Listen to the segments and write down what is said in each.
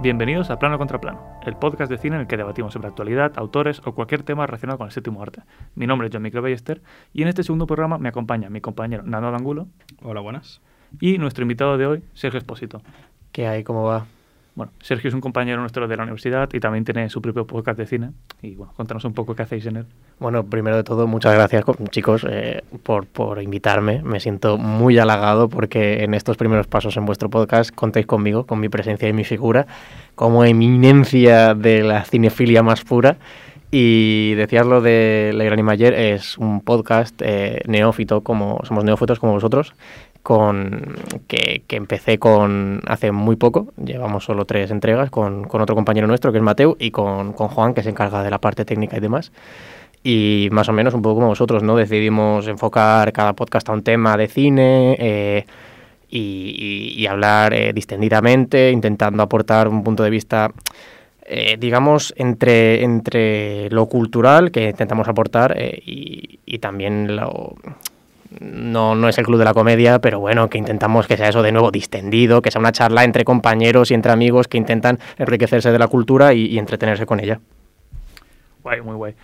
Bienvenidos a Plano contra Plano, el podcast de cine en el que debatimos sobre actualidad, autores o cualquier tema relacionado con el séptimo arte. Mi nombre es John Micro Ballester y en este segundo programa me acompaña mi compañero Nando Dangulo Hola, buenas. y nuestro invitado de hoy, Sergio Espósito. ¿Qué hay? ¿Cómo va? Bueno, Sergio es un compañero nuestro de la universidad y también tiene su propio podcast de cine. Y bueno, cuéntanos un poco qué hacéis en él. Bueno, primero de todo, muchas gracias, co- chicos, eh, por, por invitarme. Me siento muy halagado porque en estos primeros pasos en vuestro podcast contéis conmigo, con mi presencia y mi figura, como eminencia de la cinefilia más pura. Y decías lo de La Gran Mayer, es un podcast eh, neófito, como somos neófitos como vosotros, con que, que empecé con hace muy poco, llevamos solo tres entregas, con, con otro compañero nuestro que es Mateo y con, con Juan, que se encarga de la parte técnica y demás. Y más o menos un poco como vosotros, ¿no? Decidimos enfocar cada podcast a un tema de cine eh, y, y- y hablar eh, distendidamente, intentando aportar un punto de vista, eh, digamos, entre, entre lo cultural que intentamos aportar eh, y, y también lo... No, no es el club de la comedia, pero bueno, que intentamos que sea eso de nuevo distendido, que sea una charla entre compañeros y entre amigos que intentan enriquecerse de la cultura y- y entretenerse con ella. Guay, muy guay.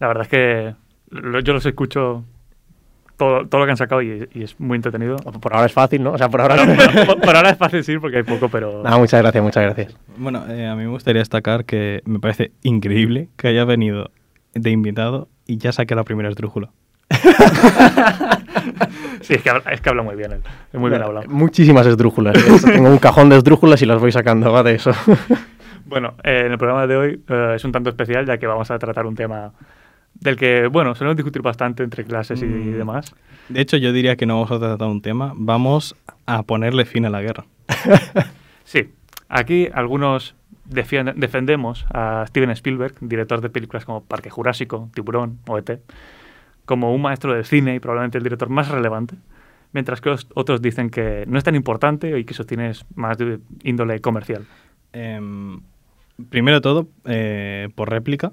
La verdad es que lo- yo los escucho todo, todo lo que han sacado y, y es muy entretenido. Por ahora es fácil, ¿no? O sea, por ahora... por, por- por ahora es fácil decir porque hay poco, pero... Nada, muchas gracias, muchas gracias. Bueno, eh, a mí me gustaría destacar que me parece increíble que haya venido de invitado y ya saque la primera esdrújula. Sí, es que, habla, es que habla muy bien él. Es muy bien hablado. Muchísimas esdrújulas. Es- Tengo un cajón de esdrújulas y las voy sacando, va de eso. Bueno, eh, en el programa de hoy eh, es un tanto especial ya que vamos a tratar un tema del que, bueno, solemos discutir bastante entre clases y Mm. demás. De hecho, yo diría que no vamos a tratar un tema, vamos a ponerle fin a la guerra. Sí, aquí algunos defienden- defendemos a Steven Spielberg, director de películas como Parque Jurásico, Tiburón o ET, como un maestro del cine y probablemente el director más relevante, mientras que os- otros dicen que no es tan importante y que su cine es más de índole comercial. Em, primero de todo, eh, por réplica,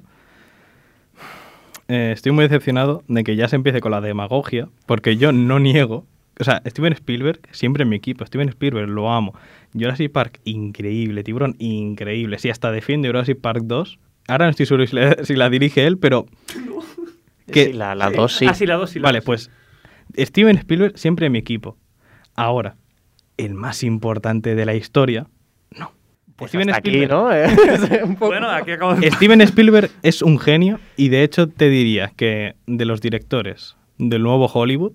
eh, estoy muy decepcionado de que ya se empiece con la demagogia, porque yo no niego. O sea, Steven Spielberg, siempre en mi equipo. Steven Spielberg, lo amo. Jurassic Park, increíble. Tiburón, increíble. Sí, hasta defiende Jurassic Park 2. Ahora no estoy seguro si la, si la dirige él, pero. Que- Sí, la, la dos sí. Ah, sí, la dos sí. la Vale, dos, pues Steven Spielberg siempre en mi equipo. Ahora, el más importante de la historia, no. Pues Steven hasta aquí, Spielberg- ¿no? Eh, un poco. Bueno, aquí acabo de... Steven Spielberg es un genio y de hecho te diría que de los directores del nuevo Hollywood,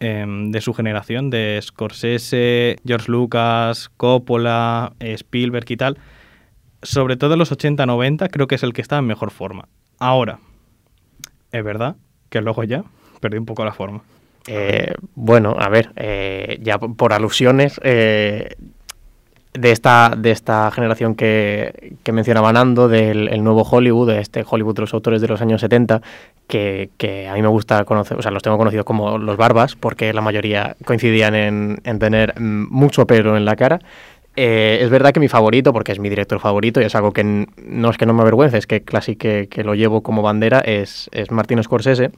em, de su generación, de Scorsese, George Lucas, Coppola, eh, Spielberg y tal, sobre todo en los 80-90 creo que es el que está en mejor forma. Ahora, es verdad que luego ya perdí un poco la forma. Eh, bueno, a ver, eh, ya por alusiones eh, de, esta, de esta generación que, que mencionaba Nando, del el nuevo Hollywood, de este Hollywood de los autores de los años 70, que, a mí me gusta conocer, o sea, los tengo conocidos como los barbas, porque la mayoría coincidían en, en tener mm, mucho pelo en la cara. Eh, es verdad que mi favorito, porque es mi director favorito y es algo que no es que no me avergüence, es que casi que, que lo llevo como bandera, es, es Martin Scorsese,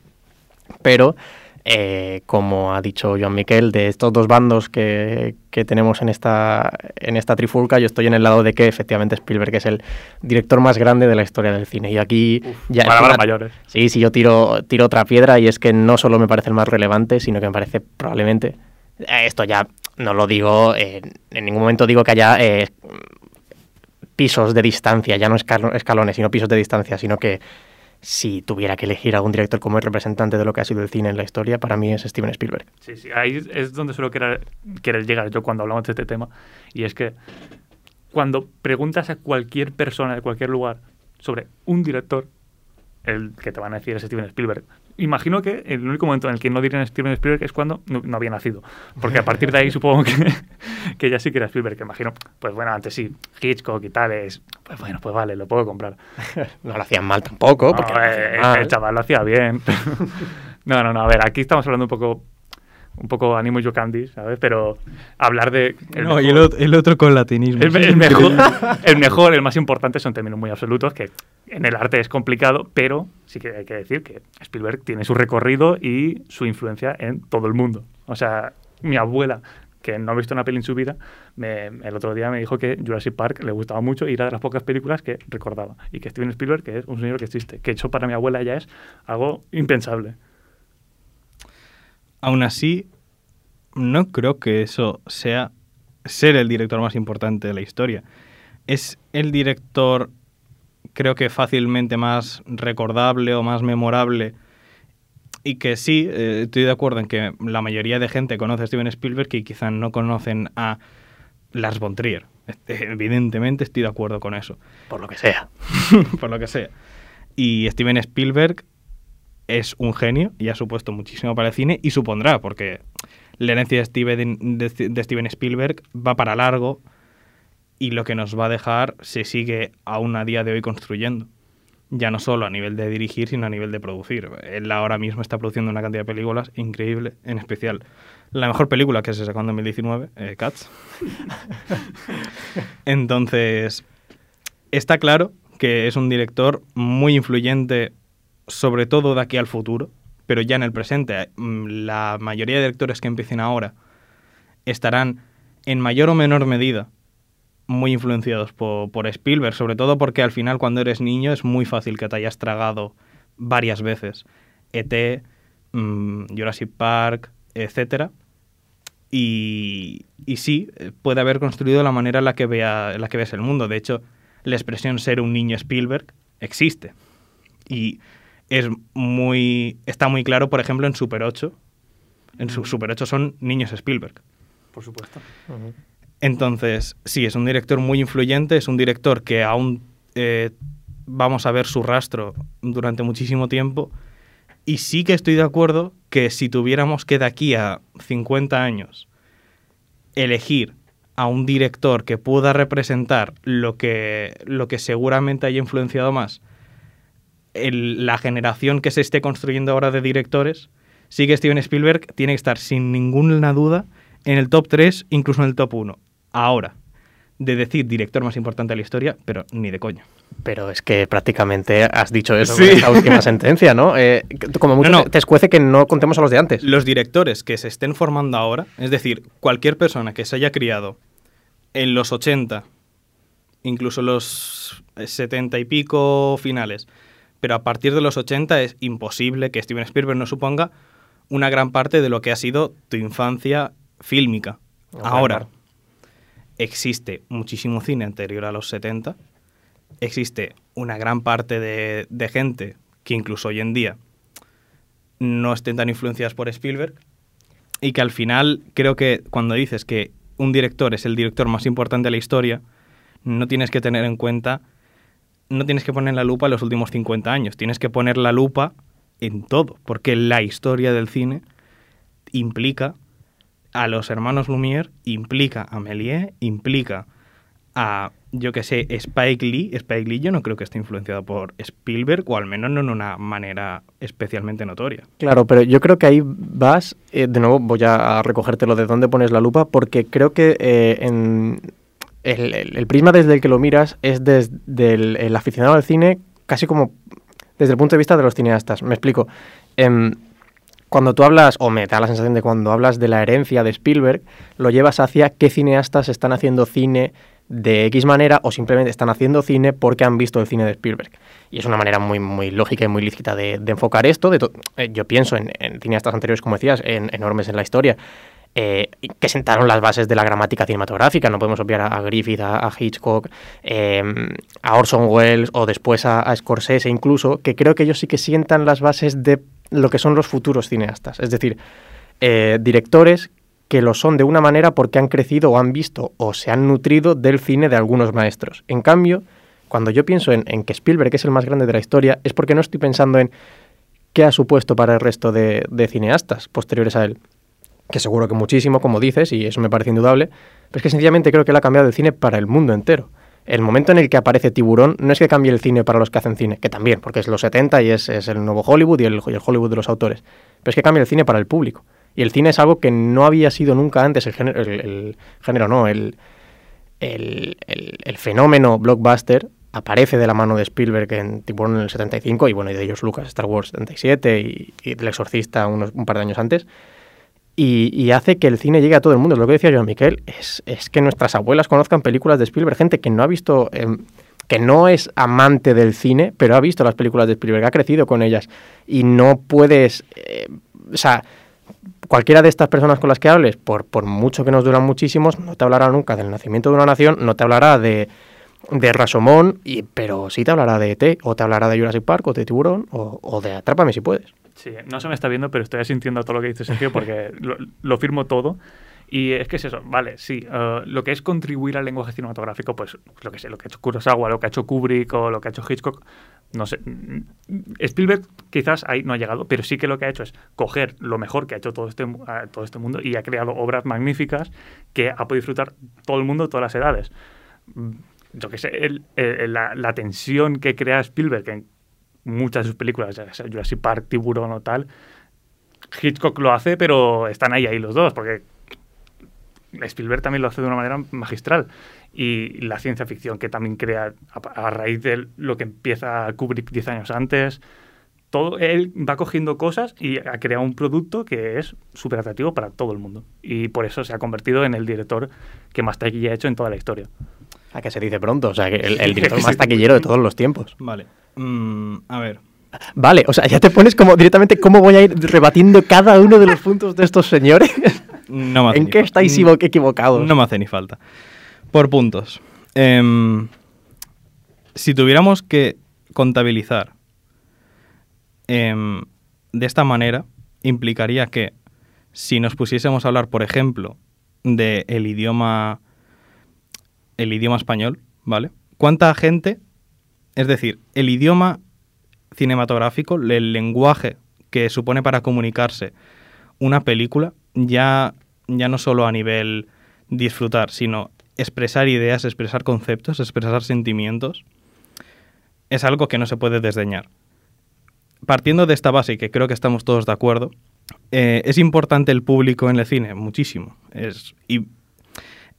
pero eh, como ha dicho Joan Miquel, de estos dos bandos que, que tenemos en esta, en esta trifulca, yo estoy en el lado de que efectivamente Spielberg es el director más grande de la historia del cine. Y aquí ya una- mayores. Sí, sí, yo tiro, tiro otra piedra y es que no solo me parece el más relevante, sino que me parece probablemente, eh, esto ya no lo digo, eh, en ningún momento digo que haya eh, pisos de distancia, ya no escalo- escalones, sino pisos de distancia, sino que si tuviera que elegir a un director como el representante de lo que ha sido el cine en la historia, para mí es Steven Spielberg. Sí, sí, ahí es donde suelo querer llegar yo cuando hablamos de este tema. Y es que cuando preguntas a cualquier persona de cualquier lugar sobre un director, el que te van a decir es Steven Spielberg. Imagino que el único momento en el que no dirían Steven Spielberg es cuando no, no había nacido. Porque a partir de ahí supongo que, que ya sí que era Spielberg. Que imagino, pues bueno, antes sí, Hitchcock y tal, es, pues bueno, pues vale, lo puedo comprar. No lo hacían mal tampoco, porque no eh, mal. el chaval lo hacía bien. no, no, no, a ver, aquí estamos hablando un poco un poco Animo Yo Candy, ¿sabes? Pero hablar de... el no, y el, otro con latinismo. el, el mejor, el mejor, el más importante son términos muy absolutos, que en el arte es complicado, pero sí que hay que decir que Spielberg tiene su recorrido y su influencia en todo el mundo. O sea, mi abuela que no ha visto una peli en su vida, me- el otro día me dijo que Jurassic Park le gustaba mucho y era de las pocas películas que recordaba. Y que Steven Spielberg, que es un señor que existe, que eso para mi abuela ya es algo impensable. Aún así, no creo que eso sea ser el director más importante de la historia. Es el director, creo que fácilmente más recordable o más memorable. Y que sí, eh, estoy de acuerdo en que la mayoría de gente conoce a Steven Spielberg y quizá no conocen a Lars von Trier. Este, Evidentemente estoy de acuerdo con eso. Por lo que sea. por lo que sea. Y Steven Spielberg es un genio y ha supuesto muchísimo para el cine y supondrá, porque la herencia de Steven, de, de Steven Spielberg va para largo y lo que nos va a dejar se sigue aún a día de hoy construyendo. Ya no solo a nivel de dirigir, sino a nivel de producir. Él ahora mismo está produciendo una cantidad de películas increíble, en especial la mejor película que se sacó en 2019, eh, Cats. Entonces, está claro que es un director muy influyente, sobre todo de aquí al futuro, pero ya en el presente. mm, La mayoría de directores que empiecen ahora estarán en mayor o menor medida muy influenciados por, por Spielberg, sobre todo porque al final cuando eres niño es muy fácil que te hayas tragado varias veces ET, mm, Jurassic Park, etcétera. Y, y sí, eh, puede haber construido la manera en la que, vea, en la que ves el mundo. De hecho, la expresión ser un niño Spielberg existe. Y es muy, está muy claro, por ejemplo, en Super 8. En su, Super 8 son niños Spielberg. Por supuesto. Entonces, sí, es un director muy influyente, es un director que aún eh, vamos a ver su rastro durante muchísimo tiempo. Y sí que estoy de acuerdo que si tuviéramos que de aquí a 50 años elegir a un director que pueda representar lo que, lo que seguramente haya influenciado más el- la generación que se esté construyendo ahora de directores, sí que Steven Spielberg tiene que estar sin ninguna duda en el top 3, incluso en el top 1. Ahora, de decir director más importante de la historia, pero ni de coña. Pero es que prácticamente has dicho eso Sí. con esta última sentencia, ¿no? Eh, como mucho No, no. te- te escuece que no contemos a los de antes. Los directores que se estén formando ahora, es decir, cualquier persona que se haya criado en los 80, incluso los 70 y pico finales, pero a partir de los 80 es imposible que Steven Spielberg no suponga una gran parte de lo que ha sido tu infancia fílmica. Ahora, claro. existe muchísimo cine anterior a los 70, existe una gran parte de, de gente que incluso hoy en día no estén tan influenciadas por Spielberg y que al final creo que cuando dices que un director es el director más importante de la historia, no tienes que tener en cuenta, no tienes que poner la lupa en los últimos 50 años, tienes que poner la lupa en todo, porque la historia del cine implica a los hermanos Lumière, implica a Méliès, implica a, yo que sé, Spike Lee. Spike Lee yo no creo que esté influenciado por Spielberg, o al menos no en una manera especialmente notoria. Claro, pero yo creo que ahí vas, eh, de nuevo voy a recogértelo de dónde pones la lupa, porque creo que eh, en el, prisma desde el que lo miras es desde el, aficionado al cine, casi como desde el punto de vista de los cineastas. Me explico. Em, cuando tú hablas, o me da la sensación de cuando hablas de la herencia de Spielberg, lo llevas hacia qué cineastas están haciendo cine de X manera o simplemente están haciendo cine porque han visto el cine de Spielberg. Y es una manera muy, muy lógica y muy lícita de, enfocar esto. De eh, yo pienso en, en cineastas anteriores, como decías, en, enormes en la historia, eh, que sentaron las bases de la gramática cinematográfica. No podemos obviar a, Griffith, a, Hitchcock, eh, a Orson Welles o después a, Scorsese incluso, que creo que ellos sí que sientan las bases de lo que son los futuros cineastas. Es decir, eh, directores que lo son de una manera porque han crecido o han visto o se han nutrido del cine de algunos maestros. En cambio, cuando yo pienso en, que Spielberg es el más grande de la historia, es porque no estoy pensando en qué ha supuesto para el resto de cineastas posteriores a él. Que seguro que muchísimo, como dices, y eso me parece indudable, pero es que sencillamente creo que él ha cambiado el cine para el mundo entero. El momento en el que aparece Tiburón no es que cambie el cine para los que hacen cine, que también, porque es los 70 y es, es el nuevo Hollywood y el, el Hollywood de los autores, pero es que cambia el cine para el público. Y el cine es algo que no había sido nunca antes, el género, el, género no, el, el, el- el fenómeno blockbuster aparece de la mano de Spielberg en Tiburón en el 75 y bueno, y de ellos Lucas, Star Wars 77 y, y El Exorcista unos, un par de años antes. Y, hace que el cine llegue a todo el mundo. Lo que decía yo, Miquel, es, que nuestras abuelas conozcan películas de Spielberg, gente que no ha visto... Em, que no es amante del cine, pero ha visto las películas de Spielberg, ha crecido con ellas. Y no puedes... Eh, o sea, cualquiera de estas personas con las que hables, por, mucho que nos duran muchísimos, no te hablará nunca del nacimiento de una nación, no te hablará de, de Rasomón, pero sí te hablará de ET, o te hablará de Jurassic Park, o de Tiburón, o, o de Atrápame si puedes. Sí, no se me está viendo, pero estoy asintiendo todo lo que dice Sergio porque lo, firmo todo. Y es que es eso, vale, sí, eh, lo que es contribuir al lenguaje cinematográfico, pues lo que sé, lo que ha hecho Kurosawa, lo que ha hecho Kubrick o lo que ha hecho Hitchcock, no sé. Mm, Spielberg quizás ahí no ha llegado, pero sí que lo que ha hecho es coger lo mejor que ha hecho todo este, todo este mundo y ha creado obras magníficas que ha podido disfrutar todo el mundo, todas las edades. Mm, yo que sé, la, la, tensión que crea Spielberg en muchas de sus películas, Jurassic Park, Tiburón o tal, Hitchcock lo hace, pero están ahí, ahí los dos, porque Spielberg también lo hace de una manera magistral. Y la ciencia ficción que también crea a, raíz de lo que empieza Kubrick 10 años antes. Todo, él va cogiendo cosas y ha creado un producto que es súper atractivo para todo el mundo. Y por eso se ha convertido en el director que más taquilla ha hecho en toda la historia. A que se dice pronto, o sea, que el director más taquillero de todos los tiempos. Vale. Mm, a ver. Vale, o sea, ya te pones como directamente cómo voy a ir rebatiendo cada uno de los puntos de estos señores. No me ¿En qué estáis equivocados? No me hace ni falta. Por puntos. Em, si tuviéramos que contabilizar em, de esta manera, implicaría que si nos pusiésemos a hablar, por ejemplo, de el idioma el idioma español, ¿vale? ¿Cuánta gente es decir, el idioma cinematográfico, el lenguaje que supone para comunicarse una película, ya, ya no solo a nivel disfrutar, sino expresar ideas, expresar conceptos, expresar sentimientos, es algo que no se puede desdeñar. Partiendo de esta base, que creo que estamos todos de acuerdo, eh, es importante el público en el cine, muchísimo. Es, y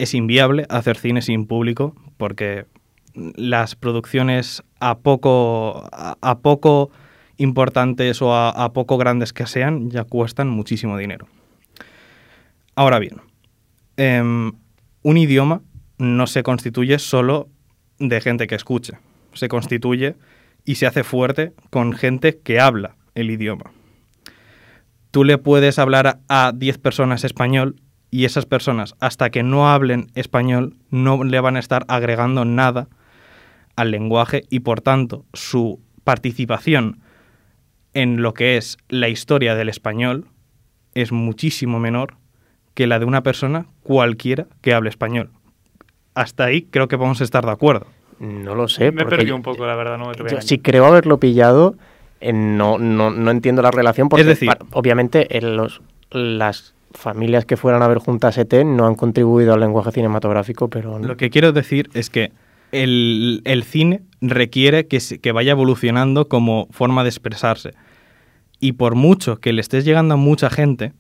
es inviable hacer cine sin público porque las producciones a poco, a, poco importantes o a, poco grandes que sean ya cuestan muchísimo dinero. Ahora bien, em, un idioma no se constituye solo de gente que escuche, se constituye y se hace fuerte con gente que habla el idioma. Tú le puedes hablar a 10 personas español y esas personas, hasta que no hablen español, no le van a estar agregando nada al lenguaje y por tanto su participación en lo que es la historia del español es muchísimo menor que la de una persona cualquiera que hable español. Hasta ahí creo que vamos a estar de acuerdo. No lo sé. Me perdí un poco, la verdad. No me si creo haberlo pillado, eh, no, no, no, entiendo la relación porque, es decir, obviamente, en los, las familias que fueran a ver juntas ET no han contribuido al lenguaje cinematográfico, pero... Lo que quiero decir es que el, cine requiere que, que vaya evolucionando como forma de expresarse. Y por mucho que le estés llegando a mucha gente,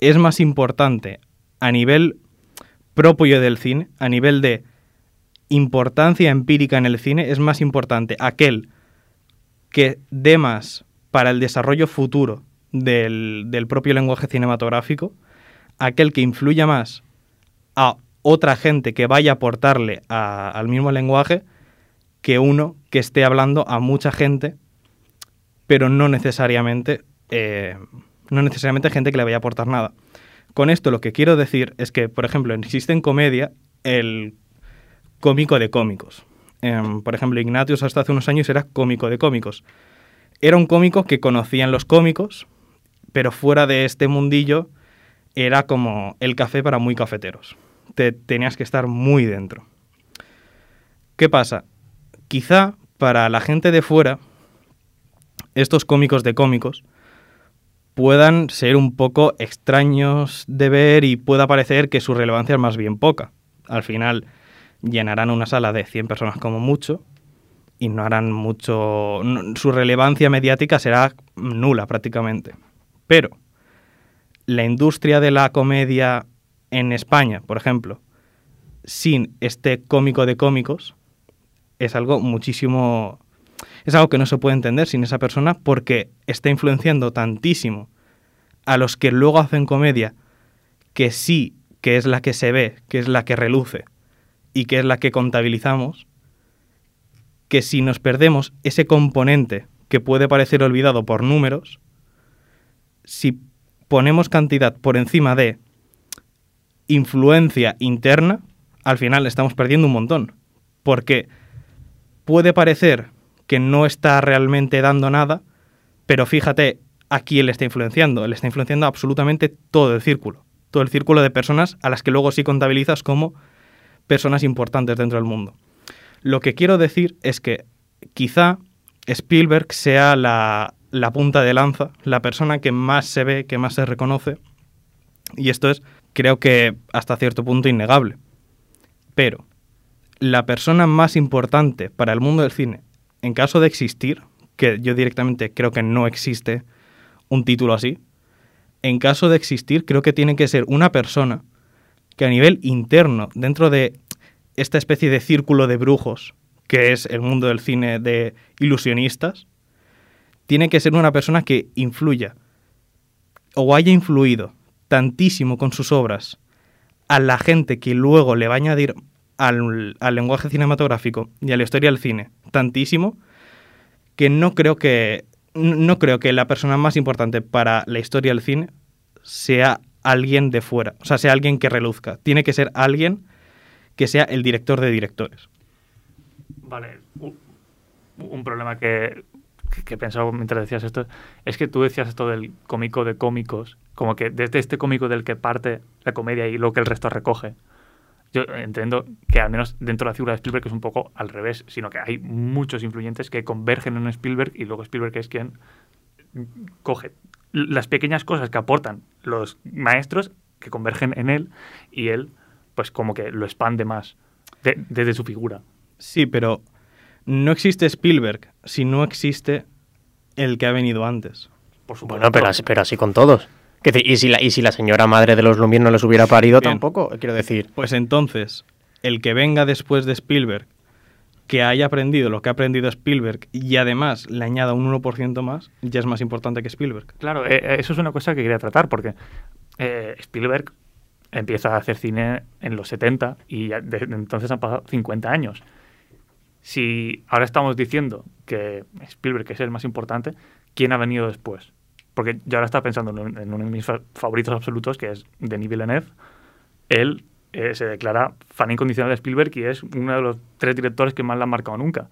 es más importante a nivel propio del cine, a nivel de importancia empírica en el cine, es más importante aquel que dé más para el desarrollo futuro del, propio lenguaje cinematográfico, aquel que influya más a otra gente que vaya a aportarle al mismo lenguaje que uno que esté hablando a mucha gente, pero no necesariamente, eh, no necesariamente gente que le vaya a aportar nada. Con esto lo que quiero decir es que, por ejemplo, existe en comedia el cómico de cómicos. Em, por ejemplo, Ignatius hasta hace unos años era cómico de cómicos. Era un cómico que conocían los cómicos, pero fuera de este mundillo era como el café para muy cafeteros te tenías que estar muy dentro. ¿Qué pasa? Quizá para la gente de fuera, estos cómicos de cómicos puedan ser un poco extraños de ver y pueda parecer que su relevancia es más bien poca. Al final llenarán una sala de 100 personas como mucho y no harán mucho... Su relevancia mediática será nula prácticamente. Pero la industria de la comedia en España, por ejemplo, sin este cómico de cómicos, es algo muchísimo... Es algo que no se puede entender sin esa persona porque está influenciando tantísimo a los que luego hacen comedia, que sí, que es la que se ve, que es la que reluce y que es la que contabilizamos, que si nos perdemos ese componente que puede parecer olvidado por números, si ponemos cantidad por encima de influencia interna, al final estamos perdiendo un montón. Porque puede parecer que no está realmente dando nada, pero fíjate a quién le está influenciando. Le está influenciando absolutamente todo el círculo. Todo el círculo de personas a las que luego sí contabilizas como personas importantes dentro del mundo. Lo que quiero decir es que quizá Spielberg sea la, la punta de lanza, la persona que más se ve, que más se reconoce. Y esto es, creo que hasta cierto punto, innegable. Pero la persona más importante para el mundo del cine, en caso de existir, que yo directamente creo que no existe un título así, en caso de existir, creo que tiene que ser una persona que a nivel interno, dentro de esta especie de círculo de brujos, que es el mundo del cine de ilusionistas, tiene que ser una persona que influya o haya influido tantísimo con sus obras a la gente que luego le va a añadir al, lenguaje cinematográfico y a la historia del cine tantísimo que no creo que no creo que la persona más importante para la historia del cine sea alguien de fuera, o sea, sea alguien que reluzca. Tiene que ser alguien que sea el director de directores. Vale, un, problema que, que, pensado mientras decías esto es que tú decías esto del cómico de cómicos, como que desde este cómico del que parte la comedia y lo que el resto recoge. Yo entiendo que al menos dentro de la figura de Spielberg es un poco al revés, sino que hay muchos influyentes que convergen en Spielberg y luego Spielberg es quien coge las pequeñas cosas que aportan los maestros que convergen en él y él pues como que lo expande más desde su figura. Sí, pero no existe Spielberg si no existe el que ha venido antes. Por supuesto. Bueno, pero así, pero así con todos. Y si, la, y si la señora madre de los Lumière no les hubiera parido tampoco, quiero decir. Pues entonces, el que venga después de Spielberg, que haya aprendido lo que ha aprendido Spielberg y además le añada un 1% más, ya es más importante que Spielberg. Claro, eh, eh, eso es una cosa que quería tratar, porque eh, Spielberg empieza a hacer cine en los 70 y desde entonces han pasado 50 años. Si ahora estamos diciendo que Spielberg es el más importante, ¿quién ha venido después? porque yo ahora estaba pensando en, uno de mis favoritos absolutos, que es Denis Villeneuve. Él eh, se declara fan incondicional de Spielberg y es uno de los tres directores que más le han marcado nunca.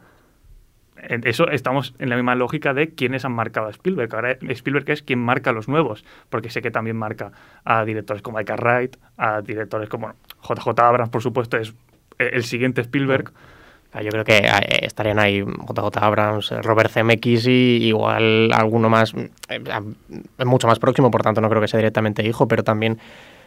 En eso estamos en la misma lógica de quiénes han marcado a Spielberg. Ahora Spielberg es quien marca a los nuevos, porque sé que también marca a directores como Ika Wright, a directores como JJ Abrams, por supuesto, es el siguiente Spielberg. Yo creo que eh, estarían ahí JJ Abrams, Robert Zemeckis y igual alguno más, eh, mucho más próximo, por tanto no creo que sea directamente hijo, pero también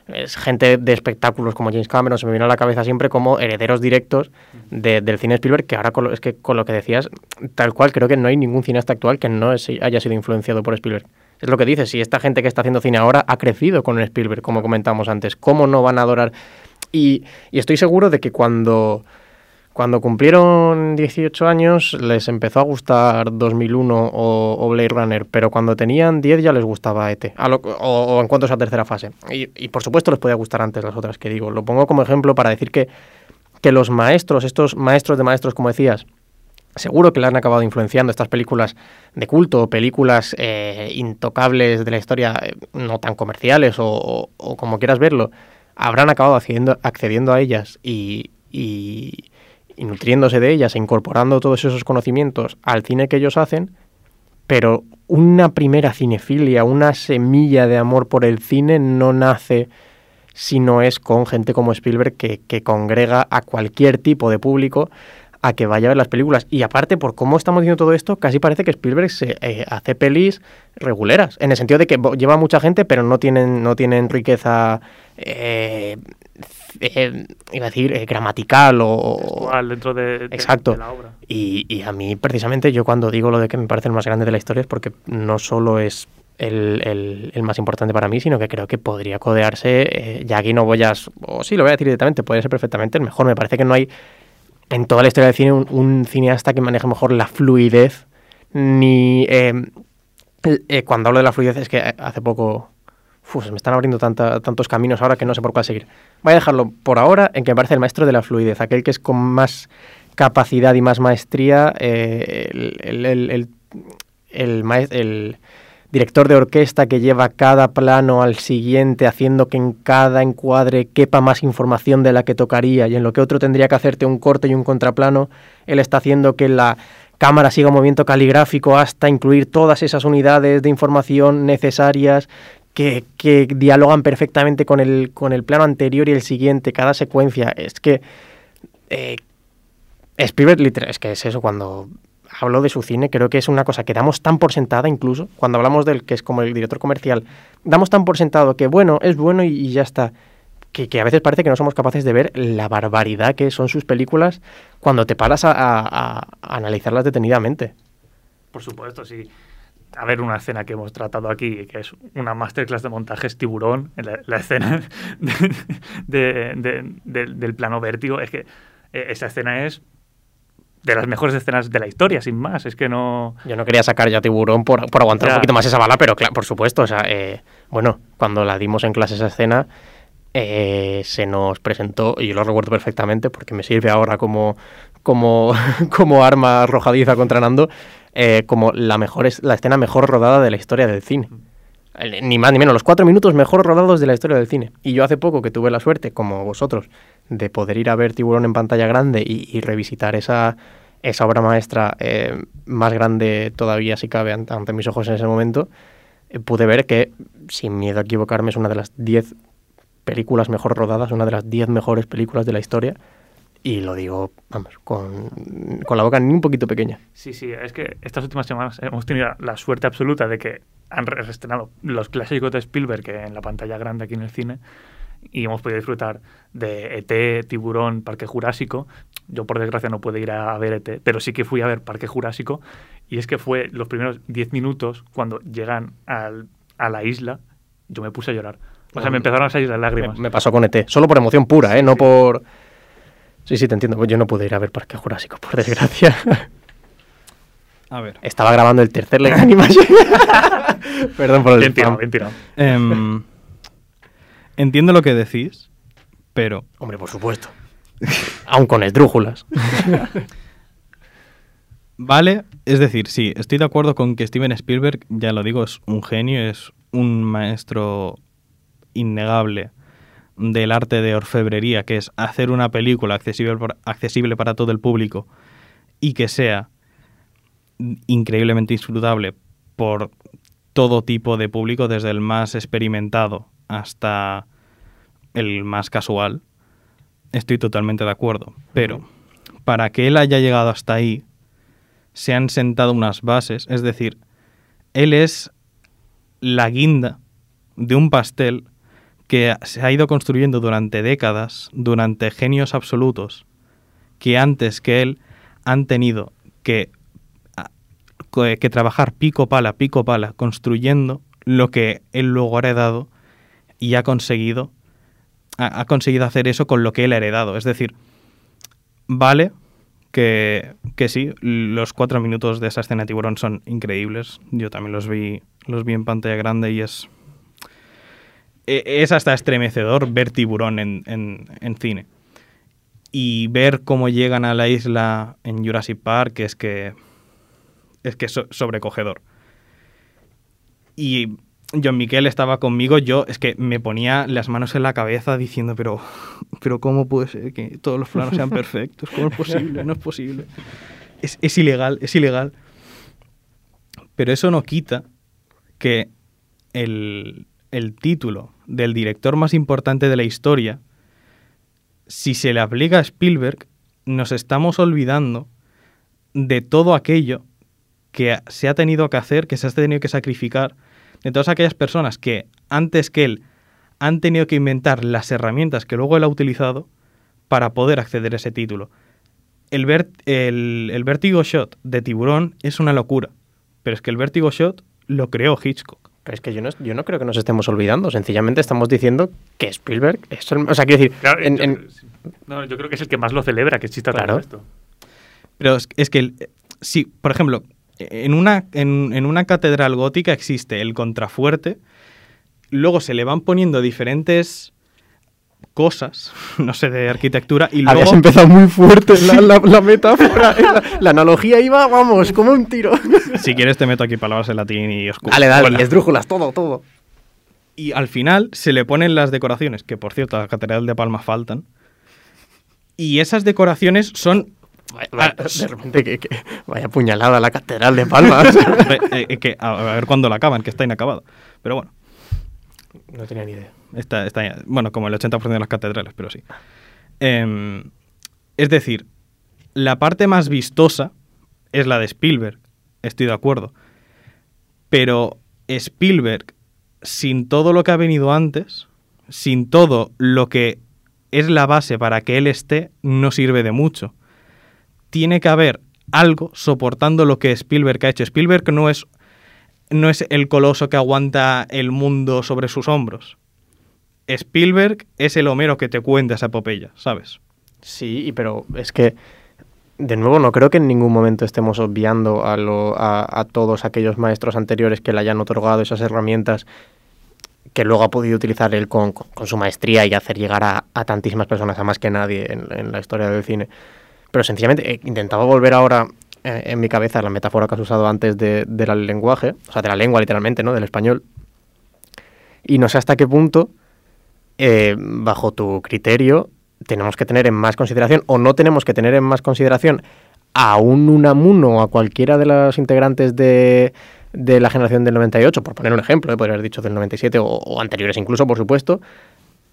es gente de espectáculos como James Cameron, se me viene a la cabeza siempre como herederos directos del cine Spielberg, que ahora es que con lo que decías, tal cual creo que no hay ningún cineasta actual que no haya sido influenciado por Spielberg. Es lo que dices, si esta gente que está haciendo cine ahora ha crecido con el Spielberg, como comentamos antes, ¿cómo no van a adorar? y estoy seguro de que cuando cuando cumplieron 18 años les empezó a gustar 2001 o, Blade Runner, pero cuando tenían 10 ya les gustaba ET, o, en cuanto a esa tercera fase. Y, por supuesto les podía gustar antes las otras que digo. Lo pongo como ejemplo para decir que, que los maestros, estos maestros de maestros, como decías, seguro que le han acabado influenciando estas películas de culto, películas eh, intocables de la historia, eh, no tan comerciales o, como quieras verlo, habrán acabado accediendo, a ellas y nutriéndose de ellas e incorporando todos esos conocimientos al cine que ellos hacen, pero una primera cinefilia, una semilla de amor por el cine no nace si no es con gente como Spielberg que, que congrega a cualquier tipo de público a que vaya a ver las películas. Y aparte, por cómo estamos viendo todo esto, casi parece que Spielberg se eh, hace pelis reguleras, en el sentido de que lleva mucha gente, pero no tienen, no tienen riqueza eh, eh, iba a decir, eh, gramatical o... dentro de, exacto. la obra. Y, y, a mí, precisamente, yo cuando digo lo de que me parece el más grande de la historia es porque no solo es el, el, el más importante para mí, sino que creo que podría codearse, eh, ya aquí no voy a... O sí, lo voy a decir directamente, podría ser perfectamente el mejor. Me parece que no hay en toda la historia del cine un, cineasta que maneje mejor la fluidez, ni... Eh, cuando hablo de la fluidez es que hace poco Me están abriendo tanta- tantos caminos ahora que no sé por cuál seguir. Voy a dejarlo por ahora en que me parece el maestro de la fluidez, aquel que es con más capacidad y más maestría, eh, el, el director de orquesta que lleva cada plano al siguiente, haciendo que en cada encuadre quepa más información de la que tocaría y en lo que otro tendría que hacerte un corte y un contraplano, él está haciendo que la cámara siga un movimiento caligráfico hasta incluir todas esas unidades de información necesarias que, dialogan perfectamente con el, con el plano anterior y el siguiente, cada secuencia. Es que eh, Spielberg, literal, es que es eso, cuando hablo de su cine, creo que es una cosa que damos tan por sentada incluso, cuando hablamos del que es como el director comercial, damos tan por sentado que bueno, es bueno y, ya está. Que, a veces parece que no somos capaces de ver la barbaridad que son sus películas cuando te paras a- a analizarlas detenidamente. Por supuesto, sí. A ver, una escena que hemos tratado aquí, que es una masterclass de montajes tiburón, la, la escena de- de- de- del- plano vértigo, es que eh, esa escena es de las mejores escenas de la historia, sin más. Es que no... Yo no quería sacar ya tiburón por, por aguantar Ya. un poquito más esa bala, pero claro, por supuesto, o sea, eh, bueno, cuando la dimos en clase esa escena, eh, se nos presentó, y yo lo recuerdo perfectamente porque me sirve ahora como, como, como arma arrojadiza contra Nando, eh, como la, mejor, es- la escena mejor rodada de la historia del cine. Ni más ni menos, los cuatro minutos mejor rodados de la historia del cine. Y yo hace poco que tuve la suerte, como vosotros, de poder ir a ver Tiburón en pantalla grande y, y revisitar esa, esa obra maestra eh, más grande todavía, si cabe, ante, ante mis ojos en ese momento, eh, pude ver que, sin miedo a equivocarme, es una de las 10 películas mejor rodadas, una de las 10 mejores películas de la historia. Y lo digo, vamos, con, con la boca ni un poquito pequeña. Sí, sí, es que estas últimas semanas hemos tenido la suerte absoluta de que han re- reestrenado los clásicos de Spielberg que en la pantalla grande aquí en el cine y hemos podido disfrutar de ET, Tiburón, Parque Jurásico. Yo por desgracia no pude ir a ver ET, pero sí que fui a ver Parque Jurásico y es que fue los primeros 10 minutos cuando llegan al- a la isla, yo me puse a llorar. O sea, me empezaron a salir las Me, lágrimas. me pasó con ET, solo por emoción pura, ¿eh? No por... Sí, sí, te entiendo. Yo no pude ir a ver Parque Jurásico, por desgracia. A ver. Estaba grabando el tercer Leg Animation. Perdón por el Bien tirado, spam. bien tirado. Em, entiendo lo que decís, pero Hombre, por supuesto. Aún con esdrújulas. Vale, es decir, sí, estoy de acuerdo con que Steven Spielberg, ya lo digo, es un genio, es un maestro innegable del arte de orfebrería, que es hacer una película accesible, para todo el público y que sea increíblemente disfrutable por todo tipo de público, desde el más experimentado hasta el más casual. Estoy totalmente de acuerdo. Pero para que él haya llegado hasta ahí, se han sentado unas bases, es decir, él es la guinda de un pastel que se ha ido construyendo durante décadas, durante genios absolutos, que antes que él han tenido que, que trabajar pico pala, pico pala, construyendo lo que él luego ha heredado y ha conseguido, ha, ha conseguido hacer eso con lo que él ha heredado. Es decir, vale que, que sí, los cuatro minutos de esa escena de tiburón son increíbles. Yo también los vi, los vi en pantalla grande y es. E- Es hasta estremecedor ver tiburón en, en- en cine. Y ver cómo llegan a la isla en Jurassic Park es que. Es que es so- sobrecogedor. Y John Miquel estaba conmigo, yo es que me ponía las manos en la cabeza diciendo, pero, pero ¿cómo puede ser que todos los planos sean perfectos? ¿Cómo es posible? No es posible. Es, es ilegal, es ilegal. Pero eso no quita que el, el título del director más importante de la historia, si se le aplica a Spielberg, nos estamos olvidando de todo aquello que se ha tenido que hacer, que se ha tenido que sacrificar, de todas aquellas personas que antes que él han tenido que inventar las herramientas que luego él ha utilizado para poder acceder a ese título. El, el Vertigo Shot de Tiburón es una locura, pero es que el Vertigo Shot lo creó Hitchcock. Pero es que yo no, yo no creo que nos estemos olvidando. Sencillamente estamos diciendo que Spielberg es el- O sea, quiero decir, Claro, en- yo, en- no, yo creo que es el que más lo celebra que exista Claro. todo esto. Pero es, es que, el- si, por ejemplo, en una, en, en una catedral gótica existe el contrafuerte, luego se le van poniendo diferentes cosas, no sé, de arquitectura, y Habías luego... empezado muy fuerte la, la, la metáfora. la, la analogía iba, vamos, como un tiro. Si quieres te meto aquí palabras en latín y oscuro. Dale, dale, Bueno, y esdrújulas, todo, todo. y al final se le ponen las decoraciones, que por cierto, a la Catedral de Palma faltan. Y esas decoraciones son... Vaya, Ah, de repente, que, que- vaya puñalada la catedral de Palmas. eh, eh, que a, a ver cuándo la acaban, que está inacabada. Pero bueno, no tenía ni idea. Está, bueno, como el 80% de las catedrales, pero sí. Em, es decir, la parte más vistosa es la de Spielberg, estoy de acuerdo. Pero Spielberg, sin todo lo que ha venido antes, sin todo lo que es la base para que él esté, no sirve de mucho. Tiene que haber algo soportando lo que Spielberg ha hecho. Spielberg no es, no es el coloso que aguanta el mundo sobre sus hombros. Spielberg es el Homero que te cuenta esa epopeya, ¿sabes? Sí, pero es que, de nuevo, no creo que en ningún momento estemos obviando a, todos aquellos maestros anteriores que le hayan otorgado esas herramientas que luego ha podido utilizar él con, con- su maestría y hacer llegar a, tantísimas personas, a más que nadie en, en la historia del cine. Pero sencillamente eh, intentaba volver ahora eh, en mi cabeza la metáfora que has usado antes de, del lenguaje, o sea, de la lengua literalmente, ¿no? Del español. Y no sé hasta qué punto, eh, bajo tu criterio, tenemos que tener en más consideración o no tenemos que tener en más consideración a un Unamuno o a cualquiera de los integrantes de, de la generación del 98, por poner un ejemplo, eh, podría haber dicho del 97 o, o anteriores incluso, por supuesto,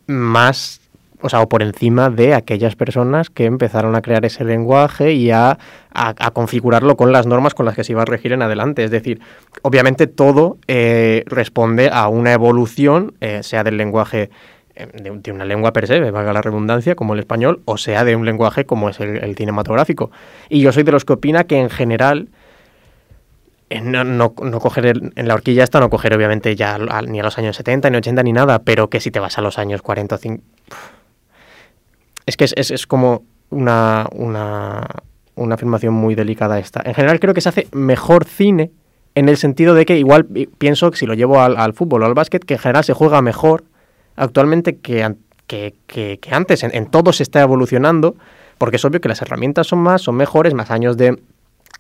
más, o sea, o por encima de aquellas personas que empezaron a crear ese lenguaje y a, a- configurarlo con las normas con las que se iba a regir en adelante. Es decir, obviamente todo eh, responde a una evolución, eh, sea del lenguaje de, de una lengua per se, valga la redundancia, como el español, o sea de un lenguaje como es el, cinematográfico. Y yo soy de los que opina que en general eh, no, no, no coger en la horquilla esta, no coger obviamente ya ni a los años 70, ni 80, ni nada, pero que si te vas a los años 40 o 50... Es que es, es- es como una, una, una afirmación muy delicada esta. En general creo que se hace mejor cine en el sentido de que igual pi- pienso que si lo llevo al fútbol o al básquet, que en general se juega mejor actualmente que, que, que- antes. En, todo se está evolucionando, porque es obvio que las herramientas son más, son mejores, más años de,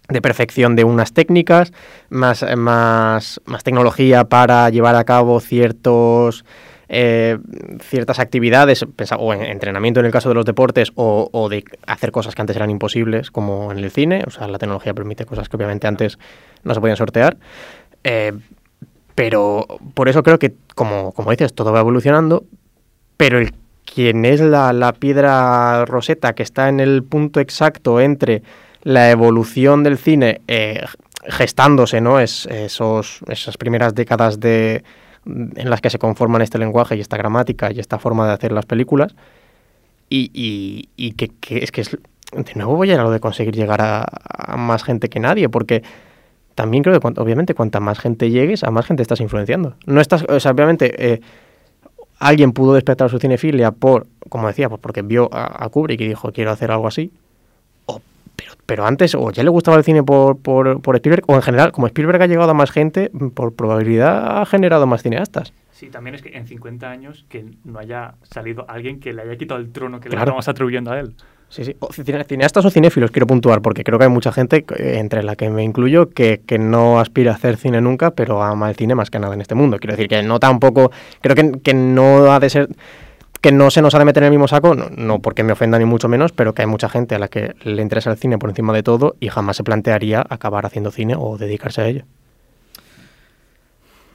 de perfección de unas técnicas, más, más, más tecnología para llevar a cabo ciertos eh, ciertas actividades, o en entrenamiento en el caso de los deportes, o, o de hacer cosas que antes eran imposibles, como en el cine. O sea, la tecnología permite cosas que obviamente antes no se podían sortear. Eh, pero por eso creo que, como, como dices, todo va evolucionando, pero el quien es la, la piedra roseta que está en el punto exacto entre la evolución del cine eh, gestándose, ¿no? Es, esos, esas primeras décadas de, en las que se conforman este lenguaje y esta gramática y esta forma de hacer las películas. Y, y- que, es que es, de nuevo voy a lo de conseguir llegar a más gente que nadie, porque también creo que obviamente cuanta más gente llegues, a más gente estás influenciando. No estás, o sea, obviamente eh, alguien pudo despertar su cinefilia por, como decía, pues porque vio a, a Kubrick y dijo quiero hacer algo así. O, pero, pero antes, o ya le gustaba el cine por, por, por Spielberg, o en general, como Spielberg ha llegado a más gente, por probabilidad ha generado más cineastas. Sí, también es que en 50 años que no haya salido alguien que le haya quitado el trono que le estamos atribuyendo a él. Sí, sí. Cineastas o cinéfilos, quiero puntuar, porque creo que hay mucha gente, eh, entre la que me incluyo, que, que no aspira a hacer cine nunca, pero ama el cine más que nada en este mundo. Quiero decir que no tampoco, creo que, que no ha de ser, que no se nos ha de meter en el mismo saco, no, no porque me ofenda ni mucho menos, pero que hay mucha gente a la que le interesa el cine por encima de todo y jamás se plantearía acabar haciendo cine o dedicarse a ello.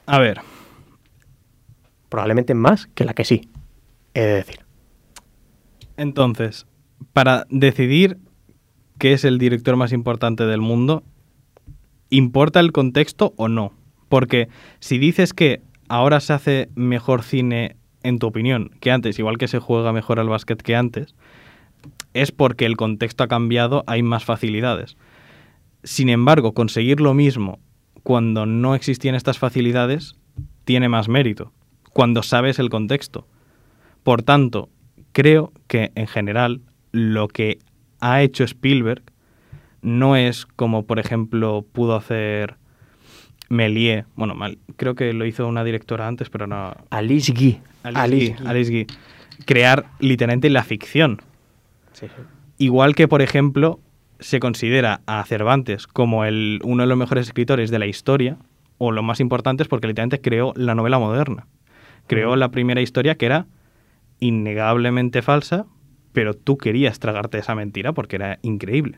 A ver, Probablemente más que la que sí, he de decir. entonces, para decidir qué es el director más importante del mundo, ¿importa el contexto o no? Porque si dices que ahora se hace mejor cine, en tu opinión, que antes, igual que se juega mejor al básquet que antes, es porque el contexto ha cambiado, hay más facilidades. Sin embargo, conseguir lo mismo cuando no existían estas facilidades tiene más mérito, cuando sabes el contexto. Por tanto, creo que en general lo que ha hecho Spielberg no es como, por ejemplo, pudo hacer Méliès, bueno, mal, creo que lo hizo una directora antes, pero no. Alice Guy. Alice, Guy, Alice Guy. Crear literalmente la ficción. Sí. Igual que, por ejemplo, se considera a Cervantes como el, uno de los mejores escritores de la historia, o lo más importante es porque literalmente creó la novela moderna. Creó la primera historia que era innegablemente falsa, pero tú querías tragarte esa mentira porque era increíble.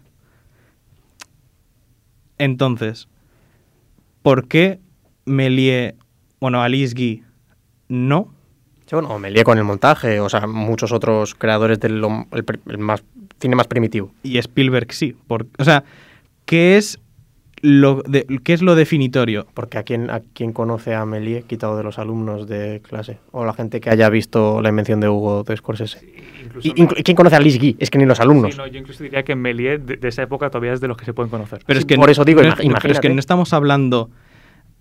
Entonces, ¿por qué Méliès, bueno, Alice Guy no? Sí, bueno, o me lié con el montaje, o sea, muchos otros creadores del el el más, cine más primitivo. y Spielberg sí. Por- o sea, ¿qué es lo, de- ¿qué es lo definitorio? Porque a quien, a quien conoce a Méliès quitado de los alumnos de clase, o la gente que haya visto la invención de Hugo de Scorsese. Y, ¿Quién conoce a Alice Guy? Es que ni los alumnos. Sí, no, yo incluso diría que Méliès de, de esa época todavía es de los que se pueden conocer. Pero Sí, es que por eso digo, no, ima- es- pero es que imagínate. no estamos hablando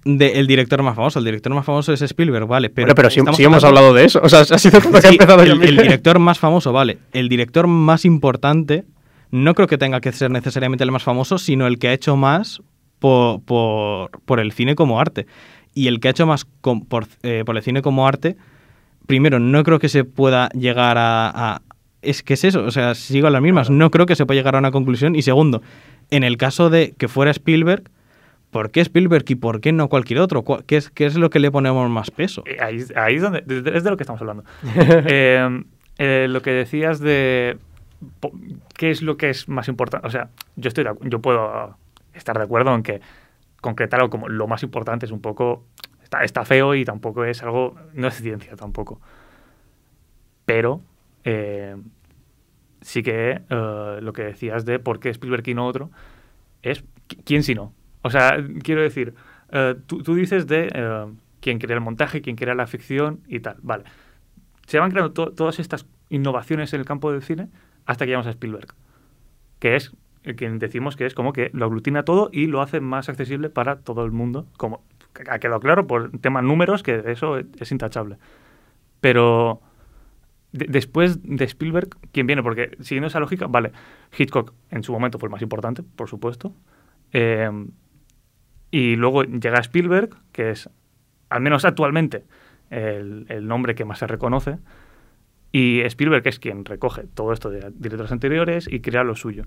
del director más famoso. El director más famoso es Spielberg, vale. Pero, Pero, pero si, si hemos hablando- hablado de eso, o sea, ha sido cuando que ha empezado el, el director más famoso, vale. El director más importante no creo que tenga que ser necesariamente el más famoso, sino el que ha hecho más por, por, por el cine como arte. Y el que ha hecho más com- por, eh, por el cine como arte, primero, no creo que se pueda llegar a, a- Es que es eso, o sea, sigo a las mismas. No creo que se pueda llegar a una conclusión. Y segundo, en el caso de que fuera Spielberg, ¿por qué Spielberg y por qué no cualquier otro? ¿Cuál- ¿Qué es, qué es lo que le ponemos más peso? Eh, Ahí, ahí es donde de- de- es de lo que estamos hablando. Eh, eh, lo que decías de qué es lo que es más importante. O sea, yo estoy yo puedo estar de acuerdo en que concretar algo como lo más importante es un poco está, está feo y tampoco es algo no es ciencia tampoco. Pero eh, sí que eh, lo que decías de por qué Spielberg y no otro es qui- quién si no. O sea, quiero decir, eh, tú, tú dices de eh, quién crea el montaje, quién crea la ficción y tal. Vale. Se van creando to- todas estas innovaciones en el campo del cine hasta que llegamos a Spielberg, que es el quien decimos que es como que lo aglutina todo y lo hace más accesible para todo el mundo. Como ha quedado claro por temas números que eso es intachable. Pero de- después de Spielberg, ¿quién viene? Porque siguiendo esa lógica, vale, Hitchcock en su momento fue el más importante, por supuesto. Eh, y luego llega Spielberg, que es, al menos actualmente, el nombre que más se reconoce. Y Spielberg es quien recoge todo esto de directores anteriores y crea lo suyo.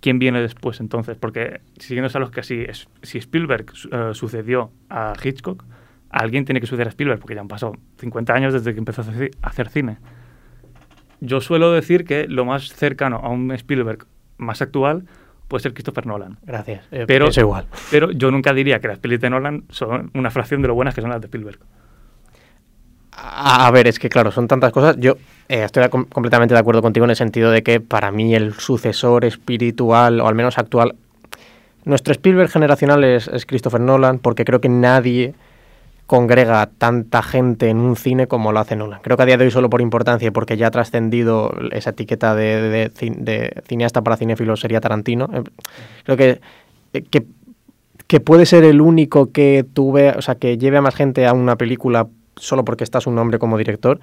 ¿Quién viene después entonces? Porque siguiendo esa lógica, si, es- si Spielberg eh, sucedió a Hitchcock, alguien tiene que suceder a Spielberg, porque ya han pasado 50 años desde que empezó a hacer, a cine. Yo suelo decir que lo más cercano a un Spielberg más actual puede ser Christopher Nolan. Gracias. eh, Pero- pienso igual. Pero yo nunca diría que las pelis de Nolan son una fracción de lo buenas que son las de Spielberg. A, ver, es que claro, son tantas cosas. Yo eh, estoy com- completamente de acuerdo contigo en el sentido de que para mí el sucesor espiritual, o al menos actual, nuestro Spielberg generacional es, Christopher Nolan, porque creo que nadie congrega tanta gente en un cine como lo hace Nolan. Creo que a día de hoy solo por importancia porque ya ha trascendido esa etiqueta de cineasta para cinéfilos sería Tarantino. Eh, Creo que, eh, que que puede ser el único que tuve, o sea, que lleve a más gente a una película solo porque está su nombre como director,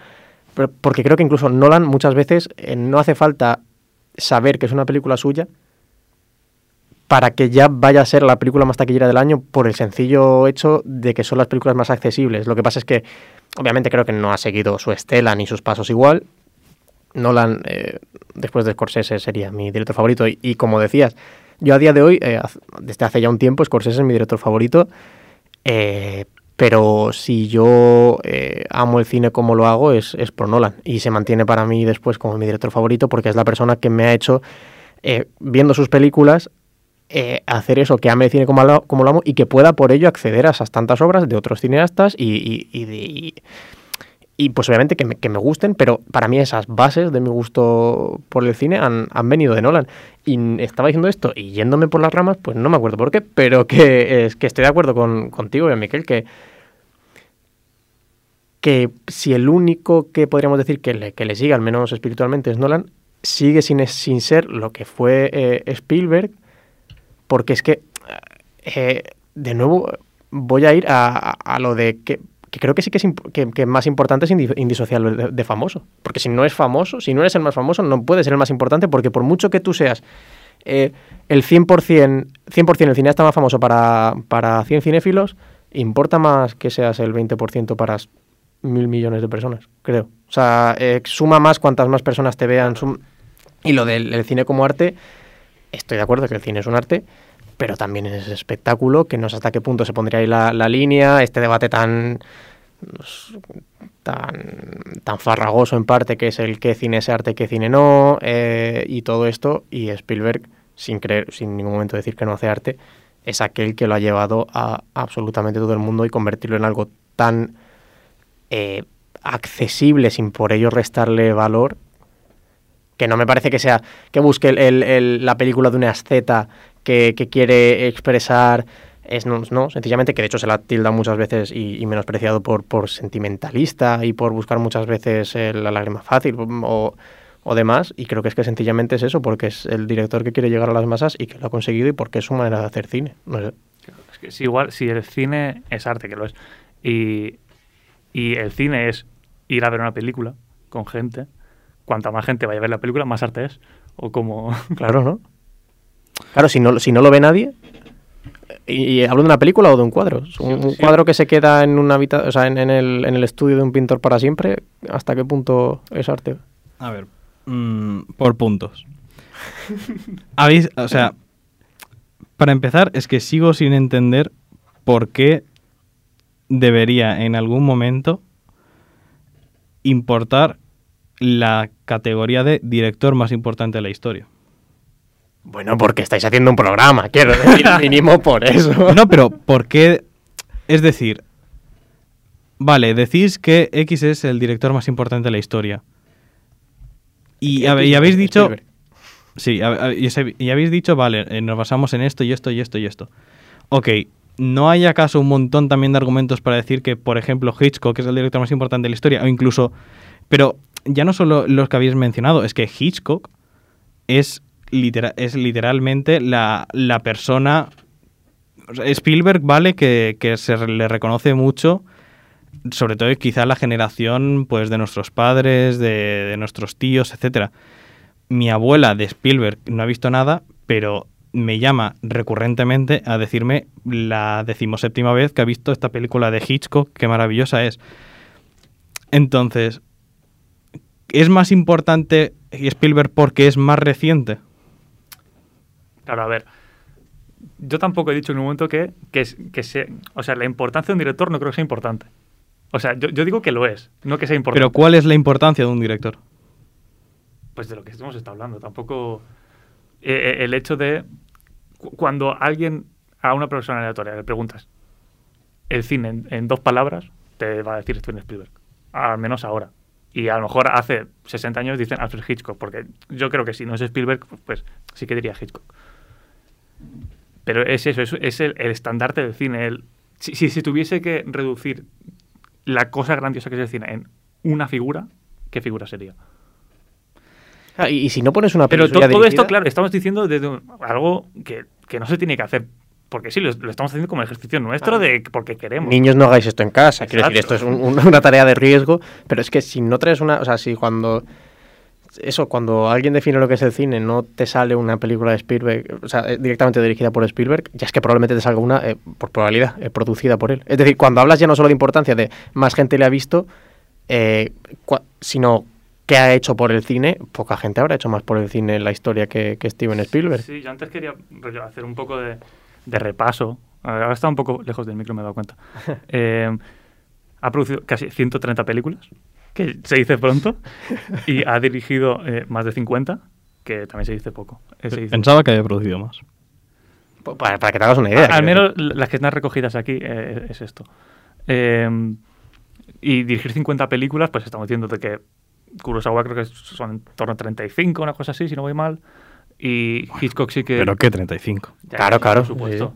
pero porque creo que incluso Nolan muchas veces eh, no hace falta saber que es una película suya para que ya vaya a ser la película más taquillera del año por el sencillo hecho de que son las películas más accesibles. Lo que pasa es que, obviamente, creo que no ha seguido su estela ni sus pasos igual. Nolan, eh, después de Scorsese, sería mi director favorito. Y, como decías, yo a día de hoy, eh, desde hace ya un tiempo, Scorsese es mi director favorito. eh, pero si yo eh, amo el cine como lo hago, es, es por Nolan. Y se mantiene para mí después como mi director favorito porque es la persona que me ha hecho, eh, viendo sus películas, eh, hacer eso, que ame el cine como lo, como lo amo y que pueda por ello acceder a esas tantas obras de otros cineastas y, y- y de- y- y, pues obviamente que me, que me gusten, pero para mí esas bases de mi gusto por el cine han, han venido de Nolan. Y estaba diciendo esto y yéndome por las ramas, pues no me acuerdo por qué, pero que, es que estoy de acuerdo con, contigo, eh, Miquel, que, que si el único que podríamos decir que le, que le sigue, al menos espiritualmente, es Nolan, sigue sin, sin ser lo que fue eh, Spielberg, porque es que, eh, de nuevo, voy a ir a- a lo de que, que creo que sí que es que, más importante es indi- indisociable de, famoso. Porque si no es famoso, si no eres el más famoso, no puedes ser el más importante, porque por mucho que tú seas eh, el 100%, 100% el cineasta más famoso para, para 100 cinéfilos importa más que seas el 20% para mil millones de personas, creo. O sea, eh, suma más cuantas más personas te vean. Y lo del el cine como arte, estoy de acuerdo que el cine es un arte, pero también es espectáculo, que no sé hasta qué punto se pondría ahí la, la línea, este debate tan, tan, tan farragoso en parte, que es el qué cine es arte, qué cine no, eh, y todo esto, y Spielberg, sin creer, sin ningún momento decir que no hace arte, es aquel que lo ha llevado a absolutamente todo el mundo y convertirlo en algo tan eh, accesible sin por ello restarle valor que no me parece que sea que busque el- el- la película de una asceta que, que quiere expresar es no, no, sencillamente que de hecho se la tilda muchas veces y, y menospreciado por, por sentimentalista y por buscar muchas veces eh, la lágrima fácil o, o demás y creo que es que sencillamente es eso porque es el director que quiere llegar a las masas y que lo ha conseguido y porque es su manera de hacer cine no sé. Es que es igual, si el cine es arte, que lo es, y, y el cine es ir a ver una película con gente, cuanta más gente vaya a ver la película, más arte es. O como... Claro, ¿no? Claro, si no, si no lo ve nadie. Y, y hablo de una película o de un cuadro. Un, sí. cuadro que se queda en una habita o sea, en, en el, en el estudio de un pintor para siempre, ¿hasta qué punto es arte? A ver, mm, por puntos. Habéis, o sea, para empezar, es que sigo sin entender por qué debería en algún momento importar la categoría de director más importante de la historia. Bueno, porque estáis haciendo un programa, quiero decir, mínimo por eso. No, pero ¿por qué? Es decir, vale, decís que X es el director más importante de la historia. Y, y habéis dicho... Sí, y habéis dicho, vale, eh, nos basamos en esto y esto y esto y esto. Ok, ¿no hay acaso un montón también de argumentos para decir que, por ejemplo, Hitchcock es el director más importante de la historia? O incluso, pero ya no solo los que habéis mencionado, es que Hitchcock es, es literalmente la, la persona... Spielberg, vale, que, que se le reconoce mucho, sobre todo quizá la generación pues de nuestros padres, de, de nuestros tíos, etcétera mi abuela de Spielberg no ha visto nada, pero me llama recurrentemente a decirme la decimoséptima vez que ha visto esta película de Hitchcock, qué maravillosa es. Entonces, ¿es más importante Spielberg porque es más reciente? Claro, a ver. Yo tampoco he dicho en un momento que, que, que se, o sea, la importancia de un director no creo que sea importante. O sea, yo, yo digo que lo es, no que sea importante. Pero ¿cuál es la importancia de un director? Pues de lo que hemos estado hablando. Tampoco. eh, eh, el hecho de. cu- Cuando alguien a una persona aleatoria le preguntas el cine en, en dos palabras, te va a decir Steven Spielberg. Al menos ahora. Y a lo mejor hace 60 años dicen Alfred Hitchcock, porque yo creo que si no es Spielberg, pues sí que diría Hitchcock. Pero es eso, es, es el, el estandarte del cine. El, si, si se tuviese que reducir la cosa grandiosa que es el cine en una figura, ¿qué figura sería? Ah, Y, y si no pones una Pero to- todo esto, claro, estamos diciendo desde un- algo que, que no se tiene que hacer. Porque sí, lo, lo estamos haciendo como ejercicio nuestro de porque queremos. Niños, no hagáis esto en casa. Quiero decir, esto es un- un- una tarea de riesgo, pero es que si no traes una. O sea, si cuando. Eso, cuando alguien define lo que es el cine, no te sale una película de Spielberg, o sea, eh, directamente dirigida por Spielberg, ya es que probablemente te salga una, eh, por probabilidad, eh, producida por él. Es decir, cuando hablas ya no solo de importancia de más gente le ha visto, eh, sino qué ha hecho por el cine, poca gente habrá hecho más por el cine en la historia que, que Steven Spielberg. Sí, yo antes quería hacer un poco de, de repaso. Ahora está un poco lejos del micro, me he dado cuenta. Ha producido casi 130 películas, que se dice pronto, y ha dirigido eh, más de 50, que también se dice poco. Eh, se dice- Pensaba que había producido más. Pa- Para, para que te hagas una idea. Al menos decir. las que están recogidas aquí eh, es esto. Eh, y dirigir 50 películas, pues estamos diciendo de que Kurosawa creo que son en torno a 35, una cosa así, si no voy mal. Y Hitchcock sí que... ¿Pero qué 35? Ya, Claro, claro, Por supuesto.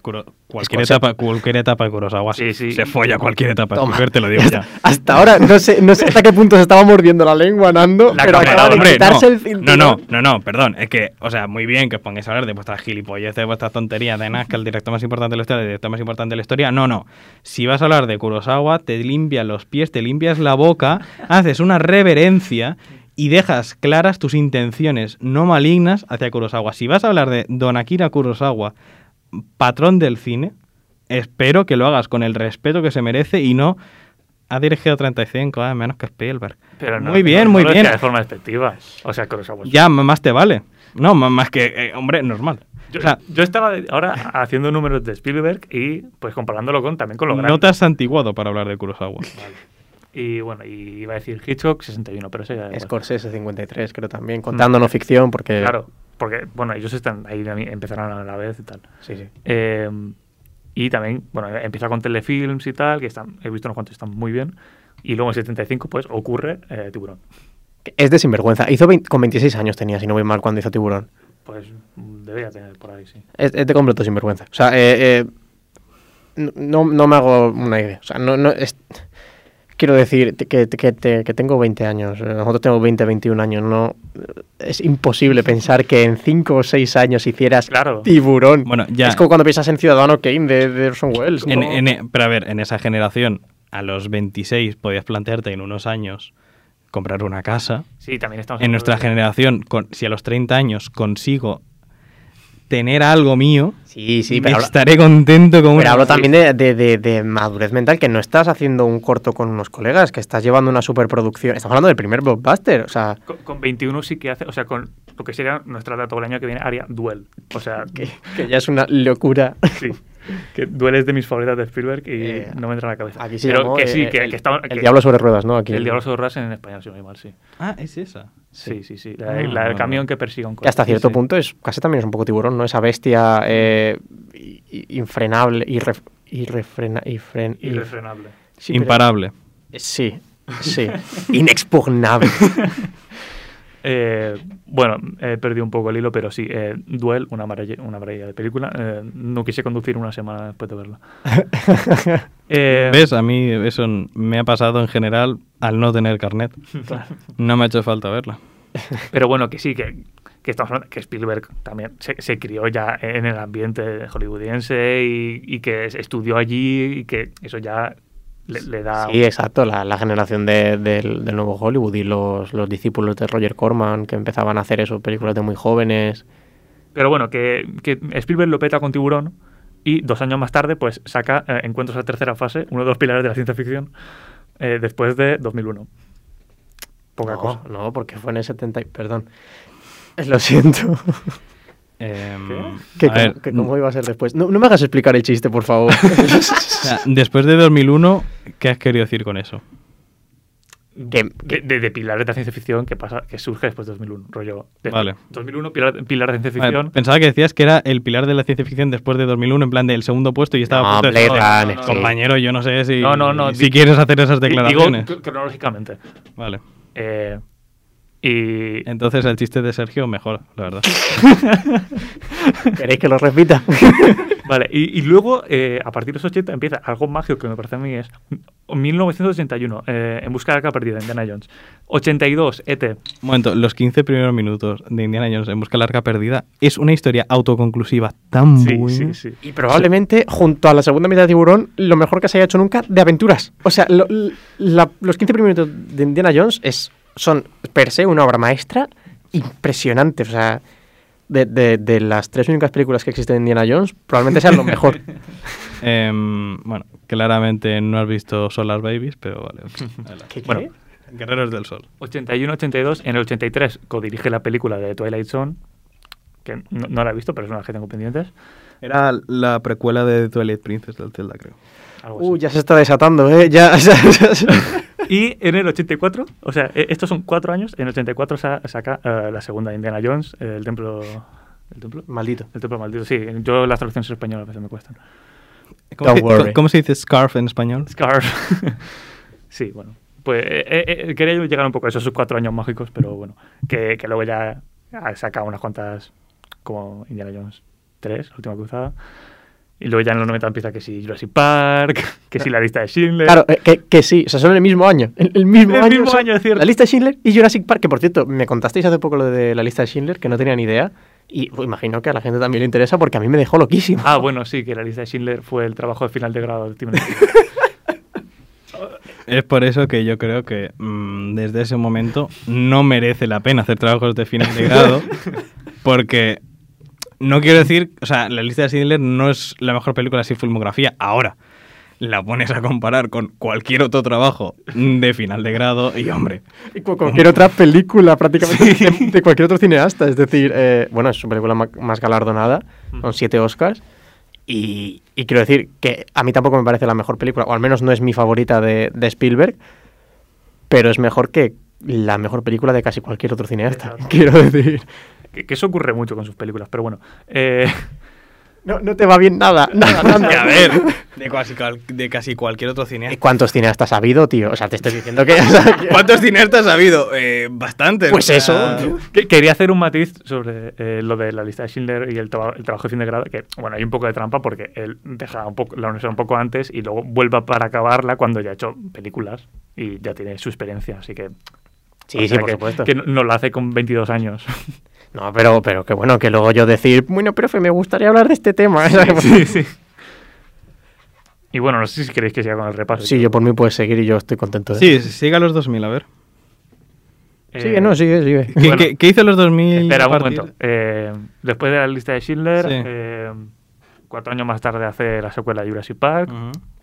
Cualquier, Es que- etapa, cualquier etapa de Kurosawa Sí, sí. se folla cualquier etapa Toma. Te lo digo ya. Hasta ahora no sé, no sé hasta qué punto se estaba mordiendo la lengua, Nando, La pero acaba de hombre, quitarse no, el cinturón. no, no, no, no, perdón. Es que, o sea, muy bien que os pongáis a hablar de vuestras gilipolleces, de vuestras tonterías, de nada, que el director más importante de la historia, el director más importante de la historia. No, no. Si vas a hablar de Kurosawa, te limpias los pies, te limpias la boca, haces una reverencia y dejas claras tus intenciones no malignas hacia Kurosawa. Si vas a hablar de Don Akira Kurosawa, patrón del cine, espero que lo hagas con el respeto que se merece y no ha dirigido 35, ah, menos que Spielberg. Pero no, muy bien, no muy lo bien. de forma despectiva. O sea, es- Ya, más te vale. No, más que, eh, hombre, normal. Yo, o sea, yo estaba ahora haciendo números de Spielberg y pues comparándolo con también con lo grande. no te has santiguado para hablar de Kurosawa. Y bueno, y iba a decir Hitchcock 61, pero eso ya... Scorsese 53, creo también, contando no ficción, porque... Claro, porque bueno, ellos están ahí empezaron a la vez y tal. Sí, sí. Eh, y también, bueno, empieza con telefilms y tal, que están, he visto unos cuantos están muy bien. Y luego en 75, pues ocurre eh, Tiburón. Es de sinvergüenza. Hizo 20 con 26 años tenía, si no voy mal, cuando hizo Tiburón. Pues mm, debería tener por ahí, sí. Es, es de completo sinvergüenza. O sea, eh, eh, no, no me hago una idea. O sea, no, no es- quiero decir que, que, te- que tengo 20 años. Nosotros tenemos 20, 21 años. No, es imposible pensar que en 5 o 6 años hicieras Claro. Tiburón. Bueno, ya. Es como cuando piensas en Ciudadano Kane de, de Orson Welles. En- ¿no? en- pero a ver, en esa generación, a los 26 podías plantearte en unos años comprar una casa. Sí, también estamos En nuestra generación, con, si a los 30 años consigo tener algo mío, Sí, sí, pero, hablo- estaré contento como pero hablo también de, de- de- de madurez mental, que no estás haciendo un corto con unos colegas, que estás llevando una superproducción. Estamos hablando del primer blockbuster. O sea, Con, con 21 sí que hace, o sea, con lo que sería nuestra data el año que viene, haría Duel. O sea, que, que ya es una locura. sí. Que Duel es de mis favoritas de Spielberg y Eh, no me entra en la cabeza. Aquí se Pero llamó, que sí, eh, que, el, que el que- Diablo sobre ruedas, ¿no? Aquí El Diablo sobre Ruedas en español, si no me mal, sí. Ah, es esa. Sí, sí, sí. La, Ah, la del camión que persigue un Que hasta coche. cierto Sí, sí. punto es casi también es un poco tiburón, ¿no? Esa bestia eh, infrenable, irref, irrefrena, irfren- ir- Irrefrenable. sí, pero- Imparable. Sí, sí. Inexpugnable. Eh, bueno, he perdido un poco el hilo, pero sí, eh, Duel, una maravilla, una maravilla de película. Eh, no quise conducir una semana después de verla. ¿Ves? A mí eso me ha pasado en general al no tener carnet. No me ha hecho falta verla. Pero bueno, que sí, que, que estamos hablando, que Spielberg también se, se crió ya en el ambiente hollywoodiense y, y que estudió allí y que eso ya le, le da... Sí, exacto, la, la generación de- del, del nuevo Hollywood y los, los discípulos de Roger Corman que empezaban a hacer eso, películas de muy jóvenes. Pero bueno, que, que Spielberg lo peta con Tiburón y dos años más tarde pues saca eh, Encuentros a tercera fase, uno de los pilares de la ciencia ficción, eh, después de 2001. Poca no, cosa. no, porque fue en el 70. y- Perdón. Lo siento. Em, ¿Qué, ver, cómo, que cómo iba a ser después? No, no me hagas explicar el chiste, por favor. o sea, después de 2001, ¿qué has querido decir con eso? que, De, de- de pilares de la ciencia ficción que pasa que surge después de 2001. Rollo. de- Vale. 2001, pilar, pilar de ciencia Vale, ficción. pensaba que decías que era el pilar de la ciencia ficción después de 2001, en plan del segundo puesto y estaba No, a punto de Blade decir, "Joder, Runner, sí. compañero, yo no sé si, No, no, no, si di- quieres hacer esas declaraciones. Digo cr- cronológicamente. Vale. Eh, y. Entonces el chiste de Sergio mejor, la verdad. ¿Queréis que lo repita? Vale, y, y luego, eh, a partir de los 80, empieza algo mágico que me parece a mí es 1981, eh, En busca de la arca perdida, Indiana Jones. 82, ET. Un momento, los 15 primeros minutos de Indiana Jones en busca de la arca perdida es una historia autoconclusiva tan Sí, buena. sí, sí. Y probablemente, junto a la segunda mitad de Tiburón, lo mejor que se haya hecho nunca de aventuras. O sea, lo- la- los 15 primeros minutos de Indiana Jones es, son per se una obra maestra impresionante. O sea, de, de- de las tres únicas películas que existen de Indiana Jones, probablemente sean lo mejor. Em, bueno, claramente no has visto Solar Babies, pero vale. ¿Qué, qué? Bueno, Guerreros del Sol. 81, 82. En el 83 codirige la película de Twilight Zone, que no, no la he visto, pero es una que tengo pendientes. Era la precuela de Twilight Princess del Zelda, creo. Algo Uh, así. ya se está desatando, ¿eh? Ya, ya- ya- Y en el 84, o sea, eh, estos son cuatro años, en el 84 sa- saca eh, la segunda de Indiana Jones, el templo... ¿El templo? Maldito. El templo maldito, sí. Yo las traducciones españolas a veces me cuestan. ¿Cómo, Don't se, worry. cómo se dice scarf en español? Scarf. sí, bueno. Pues eh, eh, eh, quería llegar un poco a esos cuatro años mágicos, pero bueno, que, que luego ya ha sacado unas cuantas, como Indiana Jones 3, la última cruzada. Y luego ya en los 90 empieza que si Jurassic Park, que si la lista de Schindler. Claro, eh, que, que sí, o sea, son el mismo año. El, el mismo El año. mismo año, es cierto. La lista de Schindler y Jurassic Park, que por cierto, me contasteis hace poco lo de la lista de Schindler, que no tenía ni idea. Y pues, imagino que a la gente también le interesa porque a mí me dejó loquísimo. Ah, bueno, sí, que la lista de Schindler fue el trabajo de final de grado de Steven Spielberg. es por eso que yo creo que mm, desde ese momento no merece la pena hacer trabajos de final de grado, porque no quiero decir, o sea, la lista de Schindler no es la mejor película sin filmografía ahora. La pones a comparar con cualquier otro trabajo de final de grado y, hombre, Y cu- cualquier otra película prácticamente de, de cualquier otro cineasta. Es decir, eh, bueno, es su película más galardonada, con siete Oscars. Y, y quiero decir que a mí tampoco me parece la mejor película, o al menos no es mi favorita de, de Spielberg, pero es mejor que la mejor película de casi cualquier otro cineasta. Exacto. Quiero decir, Que, que eso ocurre mucho con sus películas, pero bueno. eh, no, no te va bien nada. nada, nada. a ver, de casi, cual- de casi cualquier otro ¿Y cineasta. ¿Cuántos cineastas ha habido, tío? O sea, te estoy diciendo que... ¿Cuántos cineastas ha habido? Eh, bastantes. Pues o sea, eso. que- quería hacer un matiz sobre eh, lo de la lista de Schindler y el, traba- el trabajo de fin de grado, que bueno, hay un poco de trampa porque él deja un poco, la universidad un poco antes y luego vuelve para acabarla cuando ya ha hecho películas y ya tiene su experiencia, así que... Sí, o sí, por que, supuesto. Que no, no la hace con 22 años. No, pero, pero que bueno, que luego yo decir, bueno, profe, me gustaría hablar de este tema. sí, sí. Y bueno, no sé si queréis que siga con el repaso. Sí, yo por mí puedes seguir y yo estoy contento de Sí, siga los 2000, a ver. Eh, Sigue, no, sigue, sigue. ¿Qué, Bueno. qué- qué hizo los 2000? Espera un partir- momento. Eh, después de la lista de Schindler, Sí. eh, cuatro años más tarde hace la secuela de Jurassic Park.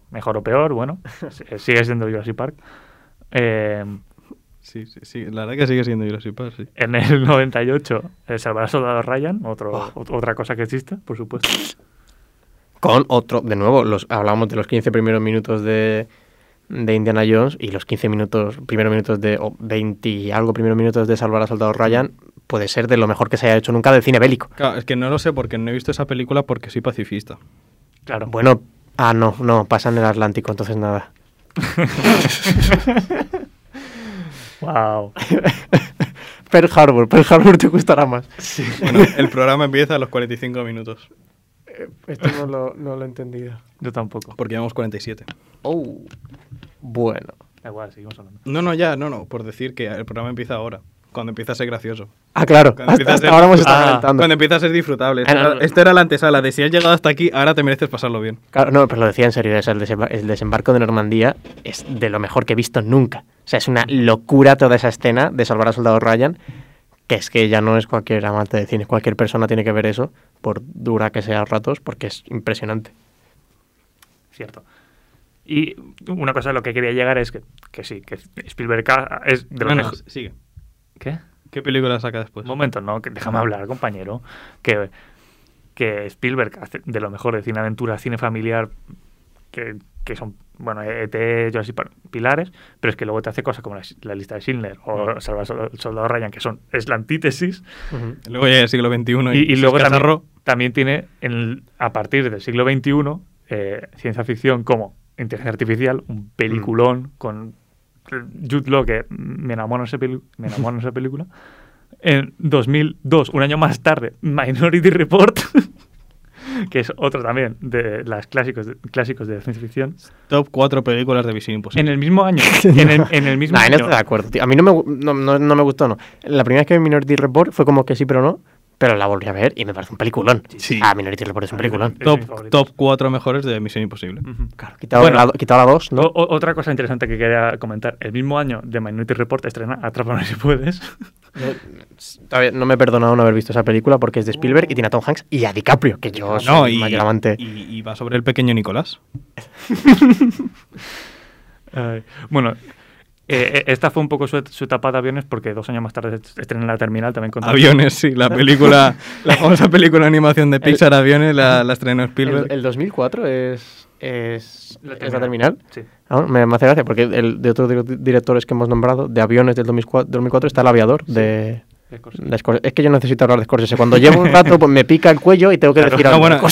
Mejor o peor, bueno, sigue siendo Jurassic Park. Sí, sí, sí. La verdad que sigue siendo Jurassic Park, sí. en el 98, eh, Salvar al Soldado Ryan, otro, Oh. ot- otra cosa que existe, por supuesto. Con otro, de nuevo, los, hablamos de los 15 primeros minutos de, de Indiana Jones y los 15 minutos, primeros minutos de, o 20 y algo primeros minutos de Salvar a Soldado Ryan, puede ser de lo mejor que se haya hecho nunca del cine bélico. Claro, es que no lo sé porque no he visto esa película porque soy pacifista. Claro. Bueno, ah, no, no, pasa en el Atlántico, entonces nada. Wow. Pearl Harbor, Pearl Harbor te gustará más. Bueno, el programa empieza a los 45 minutos Esto no lo, no lo he entendido. Yo tampoco. porque llevamos 47. Oh, bueno. Da igual, seguimos hablando. No, no, ya, no, no, por decir que el programa empieza ahora, cuando empieza a ser gracioso. Ah, claro, Cuando hasta, empieza a hasta ser- ahora hemos estado Ah, calentando. Cuando empieza a ser disfrutable. Esto, Ah, no, era, no. esto era la antesala de si has llegado hasta aquí, ahora te mereces pasarlo bien. Claro, no, pero lo decía en serio, sea, el, desembar- el desembarco de Normandía es de lo mejor que he visto nunca. O sea, es una locura toda esa escena de salvar a Soldado Ryan, que es que ya no es cualquier amante de cine, cualquier persona tiene que ver eso, por dura que sea a ratos, porque es impresionante. Cierto. Y una cosa a lo que quería llegar es que, que sí, que Spielberg es de lo No, no, mejor- sigue. ¿Qué? ¿Qué película saca después? Un momento, no, que déjame hablar, compañero. Que, que Spielberg hace de lo mejor de cine aventura, cine familiar, que, que son, bueno, ET, Jurassic Park, pilares, pero es que luego te hace cosas como la, la lista de Schindler o al Sol- Soldado Ryan, que son, es la antítesis. Luego ya es el siglo XXI y, Y, y luego también, tiene, en el- a partir del siglo XXI, eh, ciencia ficción como inteligencia artificial, un peliculón con Jude Law, que me enamora esa, peli- me esa película. En 2002, un año más tarde, Minority Report, que es otro también de las clásicos de, clásicos de ciencia ficción. Top 4 películas de Visión Imposible. En el mismo año, en el, en el mismo Nah, en año, esto de acuerdo, tío. A mí no me, no, no- no me gustó, no. La primera vez que vi Minority Report fue como que sí, pero no. Pero la volví a ver y me parece un peliculón. Sí. Ah, Minority Report es un A peliculón. es top, top 4 mejores de Misión Imposible. Claro, quitado, Bueno. la, quitado la 2, ¿no? O- o- otra cosa interesante que quería comentar. El mismo año de Minority Report estrena Atrápame si puedes. Yo- todavía no me he perdonado no haber visto esa película porque es de Spielberg y tiene a Tom Hanks y a DiCaprio, que yo soy No, y, mayor amante. y, y va sobre el pequeño Nicolás. Ay, bueno, eh, eh, esta fue un poco su, su etapa de aviones porque dos años más tarde estrenan La Terminal también con Aviones, sí, la película, la famosa película de animación de Pixar Aviones, la, la estrenó Spielberg. El, el 2004 es, es, La es la terminal. Sí. Ah, me, me hace gracia porque el, de otros dir- directores que hemos nombrado, de aviones del 2004, 2004 está El Aviador, de, de. Es que yo necesito hablar de Scorsese. Cuando llevo un rato, pues me pica el cuello y tengo que Claro. decir No, algo. bueno,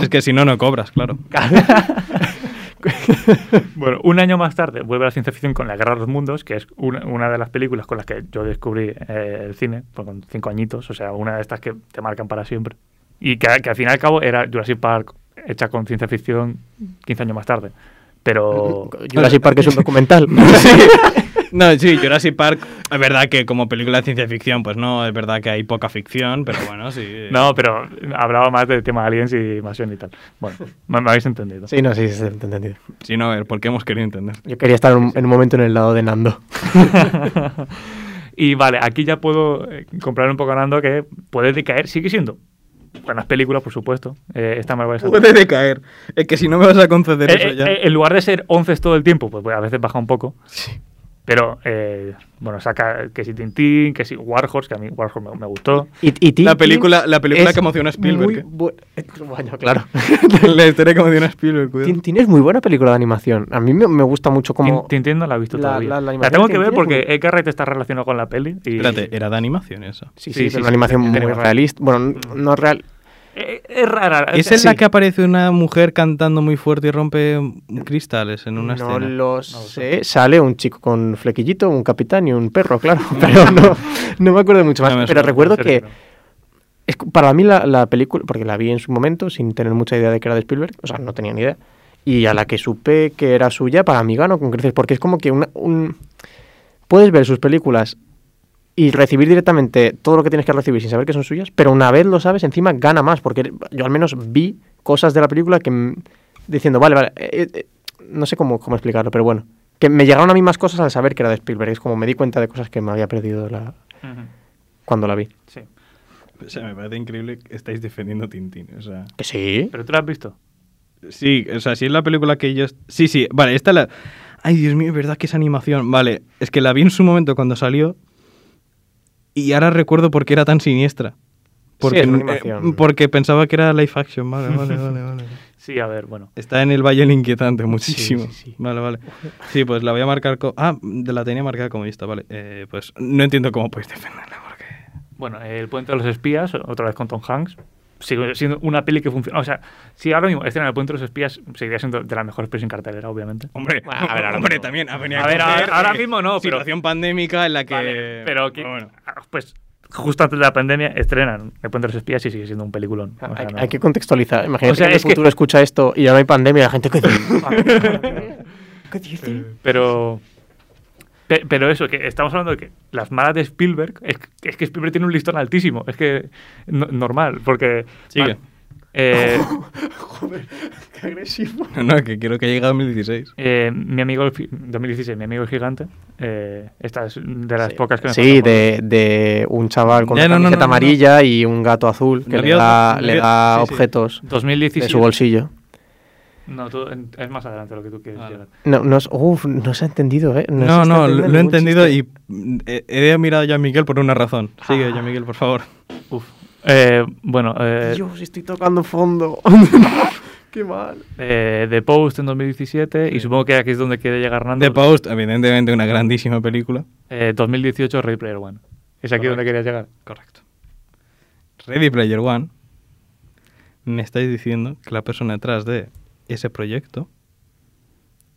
es que si no, no cobras, claro. Bueno, un año más tarde vuelve a la ciencia ficción con La Guerra de los Mundos, que es una, una de las películas con las que yo descubrí eh, el cine, pues con cinco añitos, o sea, una de estas que te marcan para siempre. Y que, que al fin y al cabo era Jurassic Park hecha con ciencia ficción 15 años más tarde. Pero... Jurassic Park es un documental. No, sí, Jurassic Park, es verdad que como película de ciencia ficción, pues no, es verdad que hay poca ficción, pero bueno, sí. No, pero hablaba más del tema aliens y invasión y tal. Bueno, me, me habéis entendido. Sí, no, sí, sí, entendido. Sí, no, a ver, ¿por qué hemos querido entender? Yo quería estar en un, en un momento en el lado de Nando. y vale, aquí ya puedo eh, comprar un poco a Nando que puede decaer, sigue siendo buenas películas, por supuesto. Eh, esta me a Puede decaer. Es que si no me vas a conceder Eh, eso eh, ya. eh, en lugar de ser 11 todo el tiempo, pues, pues, a veces baja un poco. Sí. Pero, eh, bueno, saca que si Tintín, que si Warhorse, que a mí Warhorse me, me gustó. Y, y Tintín La película- la película que emociona a Spielberg, muy ¿eh? bu- eh, Bueno, claro. la historia que menciona Spielberg, cuidado. Tintín es muy buena película de animación. A mí me, me gusta mucho como... Tin- Tintín no la he visto la- todavía. la- La, la animación tengo que ver porque muy- está relacionado con la peli. Y, Espérate, era de animación eso. Sí, sí, Sí, sí, una sí, animación muy realista. Bueno, no real. Eh, es rara. ¿Es o sea, en la sí. que aparece una mujer cantando muy fuerte y rompe cristales en una no escena? lo sé. Sale un chico con flequillito, un capitán y un perro, claro. Pero no, no me acuerdo mucho más. No pero recuerdo que es, para mí la, la película, porque la vi en su momento sin tener mucha idea de que era de Spielberg, o sea, no tenía ni idea. Y a la que supe que era suya, para mí ganó con creces, porque es como que una- un... puedes ver sus películas y recibir directamente todo lo que tienes que recibir sin saber que son suyas, pero una vez lo sabes, encima gana más, porque yo al menos vi cosas de la película que diciendo, vale, vale, eh, eh, no sé cómo, cómo explicarlo, pero bueno, que me llegaron a mí más cosas al saber que era de Spielberg, es como me di cuenta de cosas que me había perdido la, cuando la vi. Sí. O sea, me parece increíble que estáis defendiendo Tintín. O sea, Que sí. ¿Pero tú la has visto? sí, o sea, si es la película que yo... Sí, sí, vale, esta la... Ay, Dios mío, es verdad que es animación. Vale, es que la vi en su momento cuando salió y ahora recuerdo por qué era tan siniestra. Porque, eh, porque pensaba que era live action. Vale, vale, vale, vale. Sí, a ver, bueno. Está en el Valle Inquietante muchísimo. sí, sí. Vale, vale. Sí, pues la voy a marcar. Ah, la tenía marcada como lista, vale. Eh, pues no entiendo cómo podéis defenderla, porque... Bueno, El Puente de los Espías, otra vez con Tom Hanks. Sigue siendo una peli que funciona. O sea, si ahora mismo escena El Puente de los Espías seguiría siendo de las mejores pelis en cartelera, obviamente. Hombre, Bueno, a ver, ahora hombre mismo. también ha venido A ver, coger, ahora- ahora mismo no, pero- Situación pandémica en la que... Vale, pero que, bueno. pues justo antes de la pandemia estrenan El Puente de los Espías y sigue siendo un peliculón. O sea, hay, no- hay que contextualizar. Imagínate O sea, que en el que- futuro escucha esto y ya no hay pandemia y la gente... ¿Qué dice? ¿Qué dice? Pero. Pe- Pero eso, que estamos hablando de que las malas de Spielberg, es, que- es que Spielberg tiene un listón altísimo, es que no- normal, porque... Sigue. eh, Joder, qué agresivo. No, no, que quiero que llegue a 2016. eh, mi amigo, el fi- 2016, mi amigo el gigante, eh, esta es de las pocas que me Sí, de, de un chaval con Ya, una no, camiseta no, no, no. amarilla y un gato azul que le da, le da había- sí, sí. objetos de 2017. su bolsillo. No, tú- en- es más adelante lo que tú quieres llegar. No, no, uf, no se ha entendido, ¿eh? No, no, entendiendo lo he entendido chiste. y mm, he, he mirado ya a Miguel por una razón. Sigue, ya Miguel, por favor. Uf. Eh, bueno, eh, Dios, estoy tocando fondo. Qué mal. eh, The Post en 2017 y supongo que aquí es donde quiere llegar Hernando. The Post, evidentemente una grandísima película. Eh, 2018 Ready Player One. ¿Es aquí donde querías llegar? Correcto. Ready Player One, me estáis diciendo que la persona detrás de ese proyecto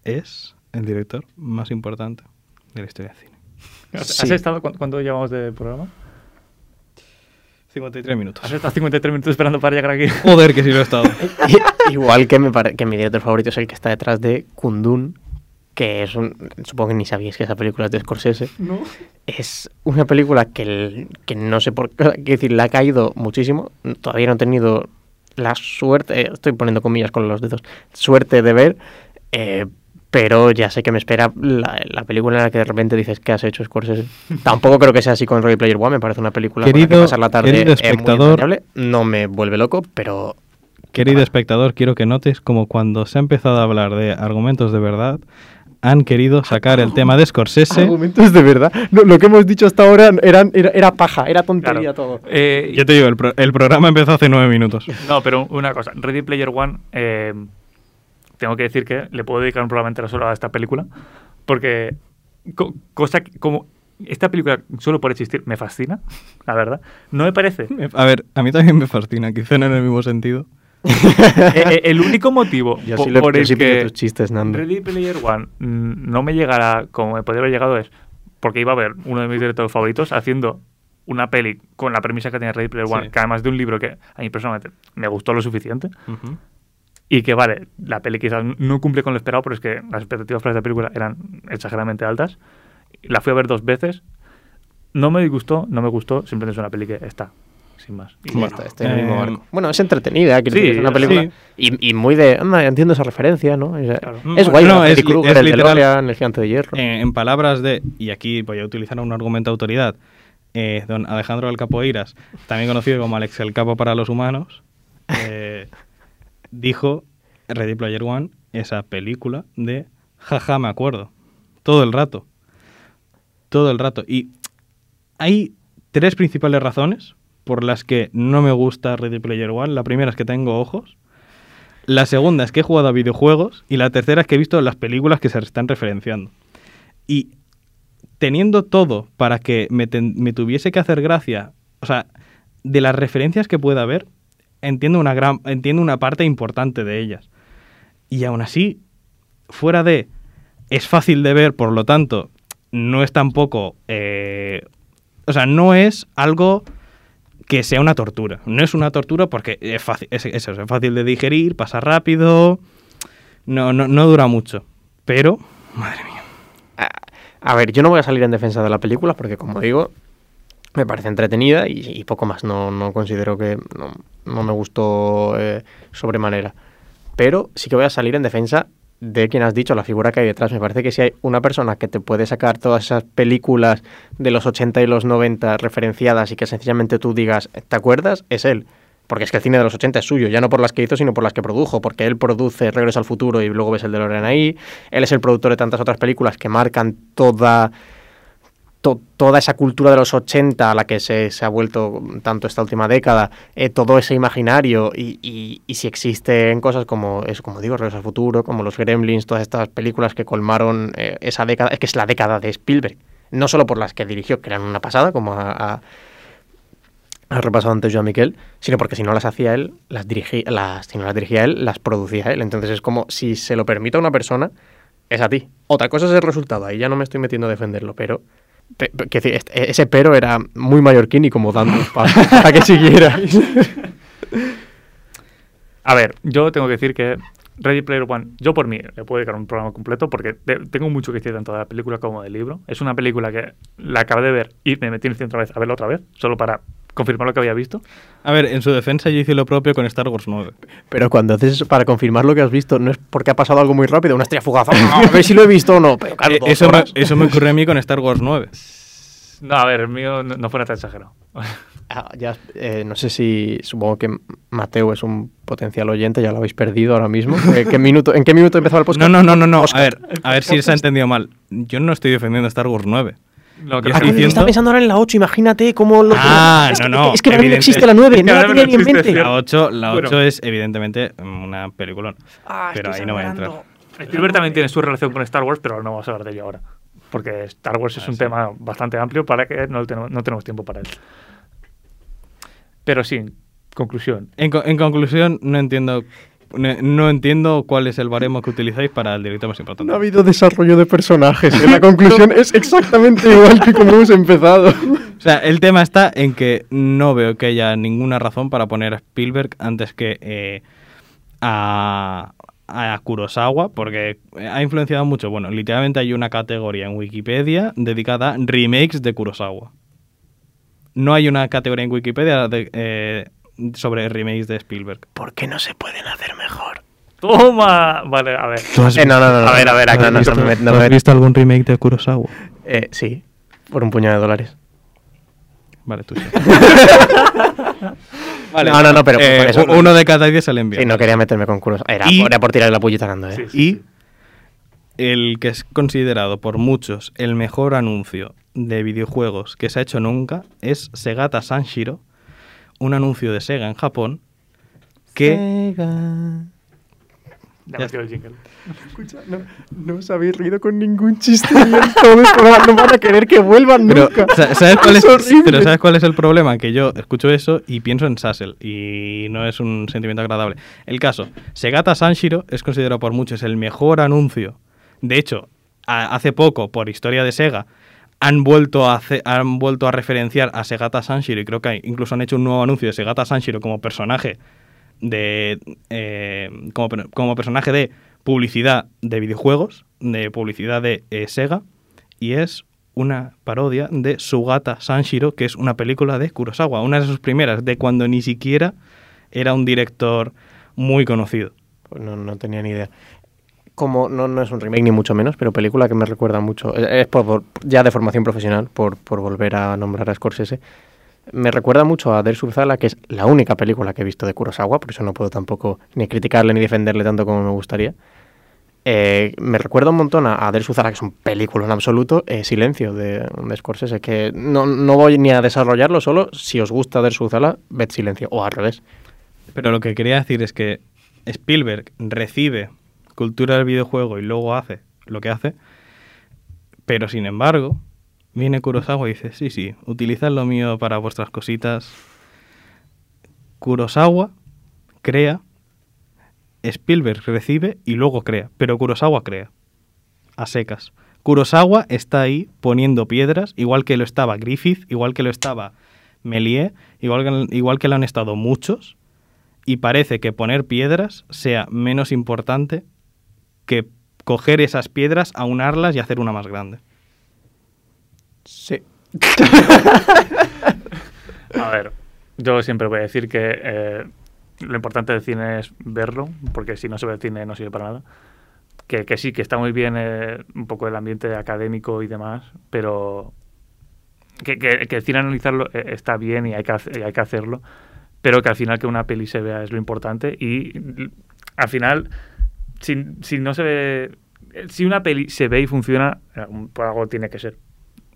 es el director más importante de la historia del cine. ¿Has, Sí. has estado cu- cuánto llevamos de programa? 53 minutos. Has estado 53 minutos esperando para llegar aquí. Joder, que sí lo he estado. Igual que, me pare- que mi director favorito es el que está detrás de Kundun, que es un... Supongo que ni sabíais que esa película es de Scorsese. No. Es una película que, el- que no sé por qué, quiero decir, le ha caído muchísimo. Todavía no he tenido la suerte, eh, estoy poniendo comillas con los dedos, suerte de ver, eh, pero ya sé que me espera la, la película en la que de repente dices, ¿qué has hecho, Scorsese? Tampoco creo que sea así con Ready Player One, me parece una película con la que Querido- pasar la tarde querido eh, muy espectador. No me vuelve loco, pero Querido espectador, quiero que notes como cuando se ha empezado a hablar de argumentos de verdad, han querido sacar el tema de Scorsese. Argumentos de verdad. No, lo que hemos dicho hasta ahora eran, era, era paja, era tontería todo. Eh, Yo te digo, el, pro- el programa empezó hace nueve minutos. no, pero una cosa. Ready Player One, eh, tengo que decir que le puedo dedicar un programa entero solo a esta película. Porque, co- cosa que- como esta película solo por existir me fascina, la verdad. No me parece. A ver, a mí también me fascina, quizá no en el mismo sentido. Eh, el único motivo Yo po- sí, lo, por yo el sí que tus chistes, Nando. Ready Player One mm, no me llegará como me podría haber llegado es porque iba a ver uno de mis directores favoritos haciendo una peli con la premisa que tenía Ready Player One, Sí. que además de un libro que a mí personalmente me gustó lo suficiente y que vale, la peli quizás no cumple con lo esperado, pero es que las expectativas para esta película eran exageradamente altas La fui a ver dos veces. No me disgustó, no me gustó, simplemente es una peli que está, sin más. Y Sí, Bueno, está- está en el mismo eh, barco. Bueno, es entretenida, sí, es una película. sí. Y, y muy de. Anda, entiendo esa referencia, ¿no? Es, Claro. es guay, No, es Krueger, es el literal. DeLorean, el gigante de hierro. Eh, en palabras de, y aquí voy a utilizar un argumento de autoridad, eh, don Alejandro del Capoeiras, también conocido como Alex el Capo para los humanos, eh, dijo Ready Player One, esa película de jaja, me acuerdo. Todo el rato. Todo el rato. Y hay tres principales razones por las que no me gusta Ready Player One. La primera es que tengo ojos. La segunda es que he jugado a videojuegos. Y la tercera es que he visto las películas que se están referenciando. Y teniendo todo para que me, tuviese que hacer gracia, o sea, de las referencias que pueda haber, entiendo una, gran, entiendo una parte importante de ellas. Y aún así, fuera de, es fácil de ver, por lo tanto, no es tampoco, eh, o sea, no es algo que sea una tortura. No es una tortura porque es fácil, es, es fácil de digerir, pasa rápido, no, no, no dura mucho. Pero, madre mía. A, ver, yo no voy a salir en defensa de la película porque, como digo, me parece entretenida y, y poco más. No, no considero que. No, no me gustó eh, sobremanera. Pero sí que voy a salir en defensa de quien has dicho, la figura que hay detrás. Me parece que si hay una persona que te puede sacar todas esas películas de los 80 y los 90 referenciadas y que sencillamente tú digas, ¿te acuerdas? Es él. Porque es que el cine de los 80 es suyo, ya no por las que hizo, sino por las que produjo, porque él produce Regreso al Futuro y luego ves el de Loren ahí. Él es el productor de tantas otras películas que marcan toda, to- toda esa cultura de los 80 a la que se, se ha vuelto tanto esta última década, eh, todo ese imaginario y, y- y si existen cosas como, eso, como digo, Regreso al Futuro, como los Gremlins, todas estas películas que colmaron eh, esa década, es que es la década de Spielberg. No solo por las que dirigió, que eran una pasada, como ha repasado antes Joan Miquel, sino porque si no las hacía él, las dirigía, las, si no las dirigía él, las producía él. Entonces es como si se lo permite a una persona, es a ti. Otra cosa es el resultado, ahí ya no me estoy metiendo a defenderlo, pero este- ese pero era muy mallorquín y como dando para, que siguierais. A ver, yo tengo que decir que Ready Player One, yo por mí le puedo dedicar un programa completo porque te- tengo mucho que decir tanto de la película como del libro. Es una película que la acabé de ver y me metí en otra vez a verla otra vez, solo para confirmar lo que había visto. A ver, en su defensa yo hice lo propio con Star Wars 9. Pero cuando haces eso para confirmar lo que has visto, no es porque ha pasado algo muy rápido, una estrella fugaz. "Ah, A ver si lo he visto o no. Pero claro, Eh, eso, me, eso me ocurrió a mí con Star Wars 9. No, a ver, el mío no, no fuera tan exagerado. Ah, ya, eh, no sé si supongo que Mateo es un potencial oyente, ya lo habéis perdido ahora mismo. Eh, ¿qué minuto, ¿En qué minuto empezaba el podcast? No, no, no, no, no. A ver, a ver si se ha entendido mal. Yo no estoy defendiendo Star Wars 9. Lo que Ah, diciendo- Está pensando ahora en la 8, imagínate cómo lo. Ah, es no, que, no, Es que para mí no existe la 9, es que no la tenía no ni en mente. es La 8, la Bueno. 8 es evidentemente una peliculón. Ah, pero ahí no voy a entrar. Spielberg también tiene su relación con Star Wars, pero no vamos a hablar de ello ahora. Porque Star Wars es Ah, un sí. tema bastante amplio para que no tenemos, no tenemos tiempo para él. Pero sí, conclusión. En, co- en conclusión, no entiendo, no, entiendo cuál es el baremo que utilizáis para el director más importante. No ha habido desarrollo de personajes. La conclusión es exactamente igual que como hemos empezado. O sea, el tema está en que no veo que haya ninguna razón para poner a Spielberg antes que eh, a, a Kurosawa, porque ha influenciado mucho. Bueno, literalmente hay una categoría en Wikipedia dedicada a remakes de Kurosawa. No hay una categoría en Wikipedia de, eh, sobre remakes de Spielberg. ¿Por qué no se pueden hacer mejor? ¡Toma! Vale, a ver. Eh, no, no, no, A ver, a ver, aquí no, no, visto- no me- no ¿Has me- visto algún remake de Kurosawa? Eh, sí, por un puñado de dólares. Vale, tú sí. No, no, no, pero por Eh, eso- uno de cada diez se le envía. Sí, no quería meterme con curos. Era, Y- era por tirarle la pullita a Nando, ¿eh? Sí, sí. Y el que es considerado por muchos el mejor anuncio de videojuegos que se ha hecho nunca es Segata Sanshiro, un anuncio de Sega en Japón que... Ya Ya metió el jingle. Escucha, no, no os habéis reído con ningún chiste no van a querer que vuelvan Pero, nunca. sa- ¿sabes cuál es, horrible. pero ¿sabes cuál es el problema? Que yo escucho eso y pienso en Sassel y no es un sentimiento agradable. El caso, Segata Sanshiro es considerado por muchos el mejor anuncio. De hecho, a- hace poco, por historia de Sega, han vuelto a, hace- han vuelto a referenciar a Segata Sanshiro y creo que incluso han hecho un nuevo anuncio de Segata Sanshiro como personaje de eh, como, como personaje de publicidad de videojuegos, de publicidad de eh, Sega, y es una parodia de Sugata Sanshiro, que es una película de Kurosawa, una de sus primeras, de cuando ni siquiera era un director muy conocido. Pues no, no tenía ni idea. Como no, no es un remake ni mucho menos, pero película que me recuerda mucho, es por, ya de formación profesional, por, por volver a nombrar a Scorsese, me recuerda mucho a Der Surzala, que es la única película que he visto de Kurosawa, por eso no puedo tampoco ni criticarle ni defenderle tanto como me gustaría. Eh, me recuerda un montón a, a Der Surzala, que es un película en absoluto, eh, Silencio de, de Scorsese, que no, no voy ni a desarrollarlo, solo si os gusta Der Surzala, ved Silencio, o al revés. Pero lo que quería decir es que Spielberg recibe cultura del videojuego y luego hace lo que hace, pero sin embargo, viene Kurosawa y dice, sí, sí, utilizad lo mío para vuestras cositas. Kurosawa crea, Spielberg recibe y luego crea, pero Kurosawa crea, a secas. Kurosawa está ahí poniendo piedras, igual que lo estaba Griffith, igual que lo estaba que, igual que lo han estado muchos, y parece que poner piedras sea menos importante que coger esas piedras, aunarlas y hacer una más grande. Sí. A ver, yo siempre voy a decir que eh, lo importante del cine es verlo, porque si no se ve el cine no sirve para nada. Que, que sí, que está muy bien eh, un poco el ambiente académico y demás, pero que, que- que el cine analizarlo eh, está bien y hay, que y hay que hacerlo, pero que al final que una peli se vea es lo importante y al final, si, si no se ve, eh, si una peli se ve y funciona, eh, por algo tiene que ser.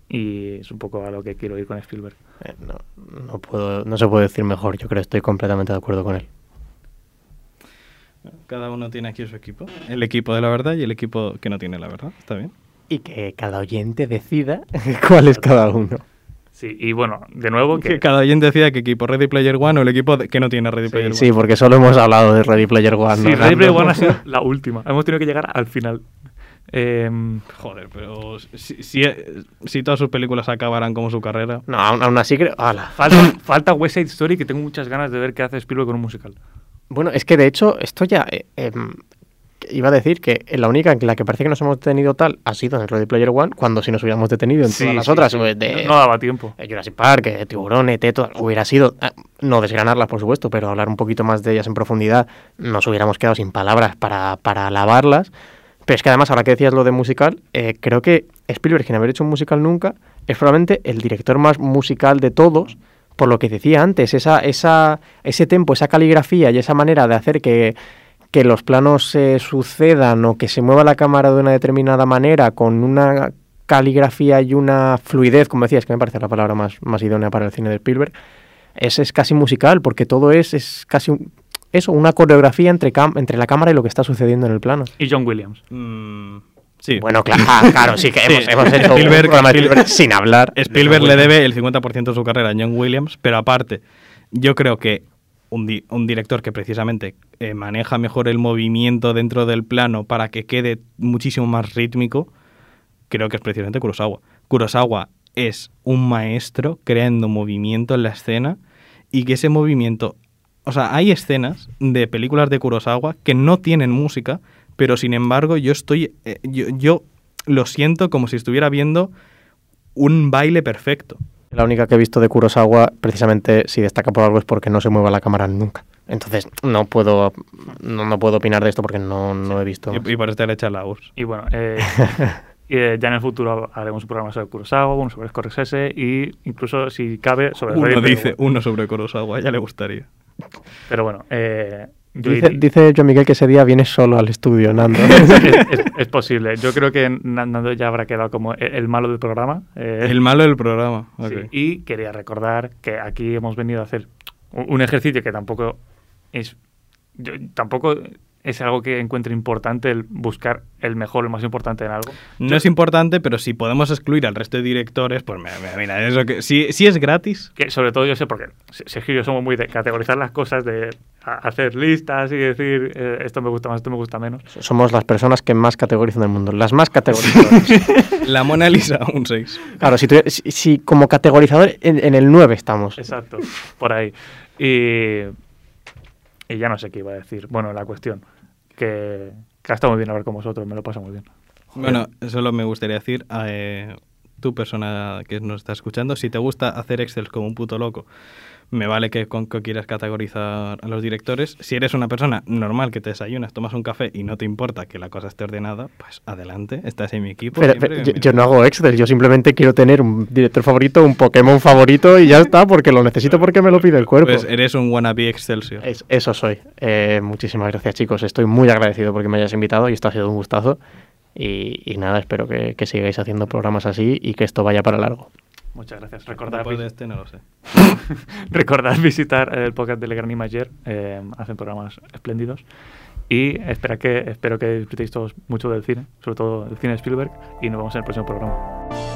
Y es un poco a lo que quiero ir con Spielberg. Eh, no, no, puedo, no se puede decir mejor, yo creo que estoy completamente de acuerdo con él. Cada uno tiene aquí su equipo. El equipo de la verdad y el equipo que no tiene la verdad. Está bien. Y que cada oyente decida cuál es cada uno. Sí, y bueno, de nuevo, Que que, cada oyente decida qué equipo Ready Player One o el equipo de- que no tiene Ready Sí, Player sí, One. porque solo hemos hablado de Ready Player One. sí, ¿no? Ready Player One ha sido la última. Hemos tenido que llegar al final. Em, Joder, pero si, si, si todas sus películas acabaran como su carrera. No, aún, aún así creo... ¡Hala! falta, falta West Side Story, que tengo muchas ganas de ver qué hace Spielberg con un musical. Bueno, es que de hecho, esto ya... eh, em, iba a decir que la única en la que parece que nos hemos detenido tal ha sido en Ready Player One, cuando si nos hubiéramos detenido en Sí, todas las sí, otras, sí. de, No, daba tiempo. eh, Jurassic Park, eh, Tiburón, ET, todo, hubiera sido, eh, no desgranarlas por supuesto, pero hablar un poquito más de ellas en profundidad, nos hubiéramos quedado sin palabras para, para alabarlas. Pero es que además, ahora que decías lo de musical, eh, creo que Spielberg, sin haber hecho un musical nunca, es probablemente el director más musical de todos, por lo que decía antes, esa, esa, ese tempo, esa caligrafía y esa manera de hacer que, que los planos se sucedan o que se mueva la cámara de una determinada manera con una caligrafía y una fluidez, como decías, que me parece la palabra más, más idónea para el cine de Spielberg, es, es casi musical, porque todo es, es casi un- eso, una coreografía entre, cam- entre la cámara y lo que está sucediendo en el plano. Y John Williams. Mm, sí. Bueno, claro, claro, sí que Sí. hemos, hecho Spielberg- un programa de Spielberg- Spielberg sin hablar. Spielberg le debe el 50% de su carrera a John Williams, pero aparte, yo creo que un, di- un director que precisamente eh, maneja mejor el movimiento dentro del plano para que quede muchísimo más rítmico, creo que es precisamente Kurosawa. Kurosawa es un maestro creando movimiento en la escena y que ese movimiento... O sea, hay escenas de películas de Kurosawa que no tienen música, pero sin embargo yo estoy... eh, yo, yo lo siento como si estuviera viendo un baile perfecto. La única que he visto de Kurosawa, precisamente, si destaca por algo es porque no se mueva la cámara nunca. Entonces, no puedo no, no puedo opinar de esto porque no, no he visto. Y, y por este le echa la URSS. Y bueno, eh, y, eh, ya en el futuro haremos un programa sobre Kurosawa, uno sobre Scorsese y incluso, si cabe, sobre Uno Player dice, uno sobre Kurosawa, ya le gustaría. Pero bueno, eh, yo Dice, Joan Miguel que ese día viene solo al estudio, Nando. es, es- es posible. Yo creo que Nando ya habrá quedado como el, el malo del programa. eh, El malo del programa. sí. ok. Y quería recordar que aquí hemos venido a hacer un un ejercicio que tampoco es yo- tampoco es algo que encuentro importante el buscar el mejor, el más importante en algo. No es importante, pero si podemos excluir al resto de directores, pues mira, mira, mira, eso que, si, si es gratis, Que sobre todo yo sé porque Sergio y yo somos muy de categorizar las cosas, de hacer listas y decir eh, esto me gusta más, esto me gusta menos. Somos las personas que más categorizan el mundo, las más categorizadoras. la Mona Lisa, un 6. claro, si, si, si como categorizador en, en el 9 estamos. Exacto, por ahí. Y, y ya no sé qué iba a decir. Bueno, la cuestión, que, que ha estado muy bien hablar con vosotros, me lo pasa muy bien. Bueno, solo me gustaría decir, eh, tú, persona que nos está escuchando, si te gusta hacer Excel como un puto loco, me vale que, con, que quieras categorizar a los directores. Si eres una persona normal que te desayunas, tomas un café y no te importa que la cosa esté ordenada, pues adelante, estás en mi equipo. Pero, yo, no hago Excel, yo simplemente quiero tener un director favorito, un Pokémon favorito y ya está, porque lo necesito porque me lo pide el cuerpo. Pues eres un wannabe Excelsior. Es- eso soy. Eh, muchísimas gracias, chicos. Estoy muy agradecido porque me hayas invitado y esto ha sido un gustazo. Y, y nada, espero que, que sigáis haciendo programas así y que esto vaya para largo. Muchas gracias. Recordad, Después de este no lo sé. recordad visitar el podcast de Legrand Imager. eh, hacen programas espléndidos. Y espera que, espero que disfrutéis todos mucho del cine, sobre todo el cine de Spielberg. Y nos vemos en el próximo programa.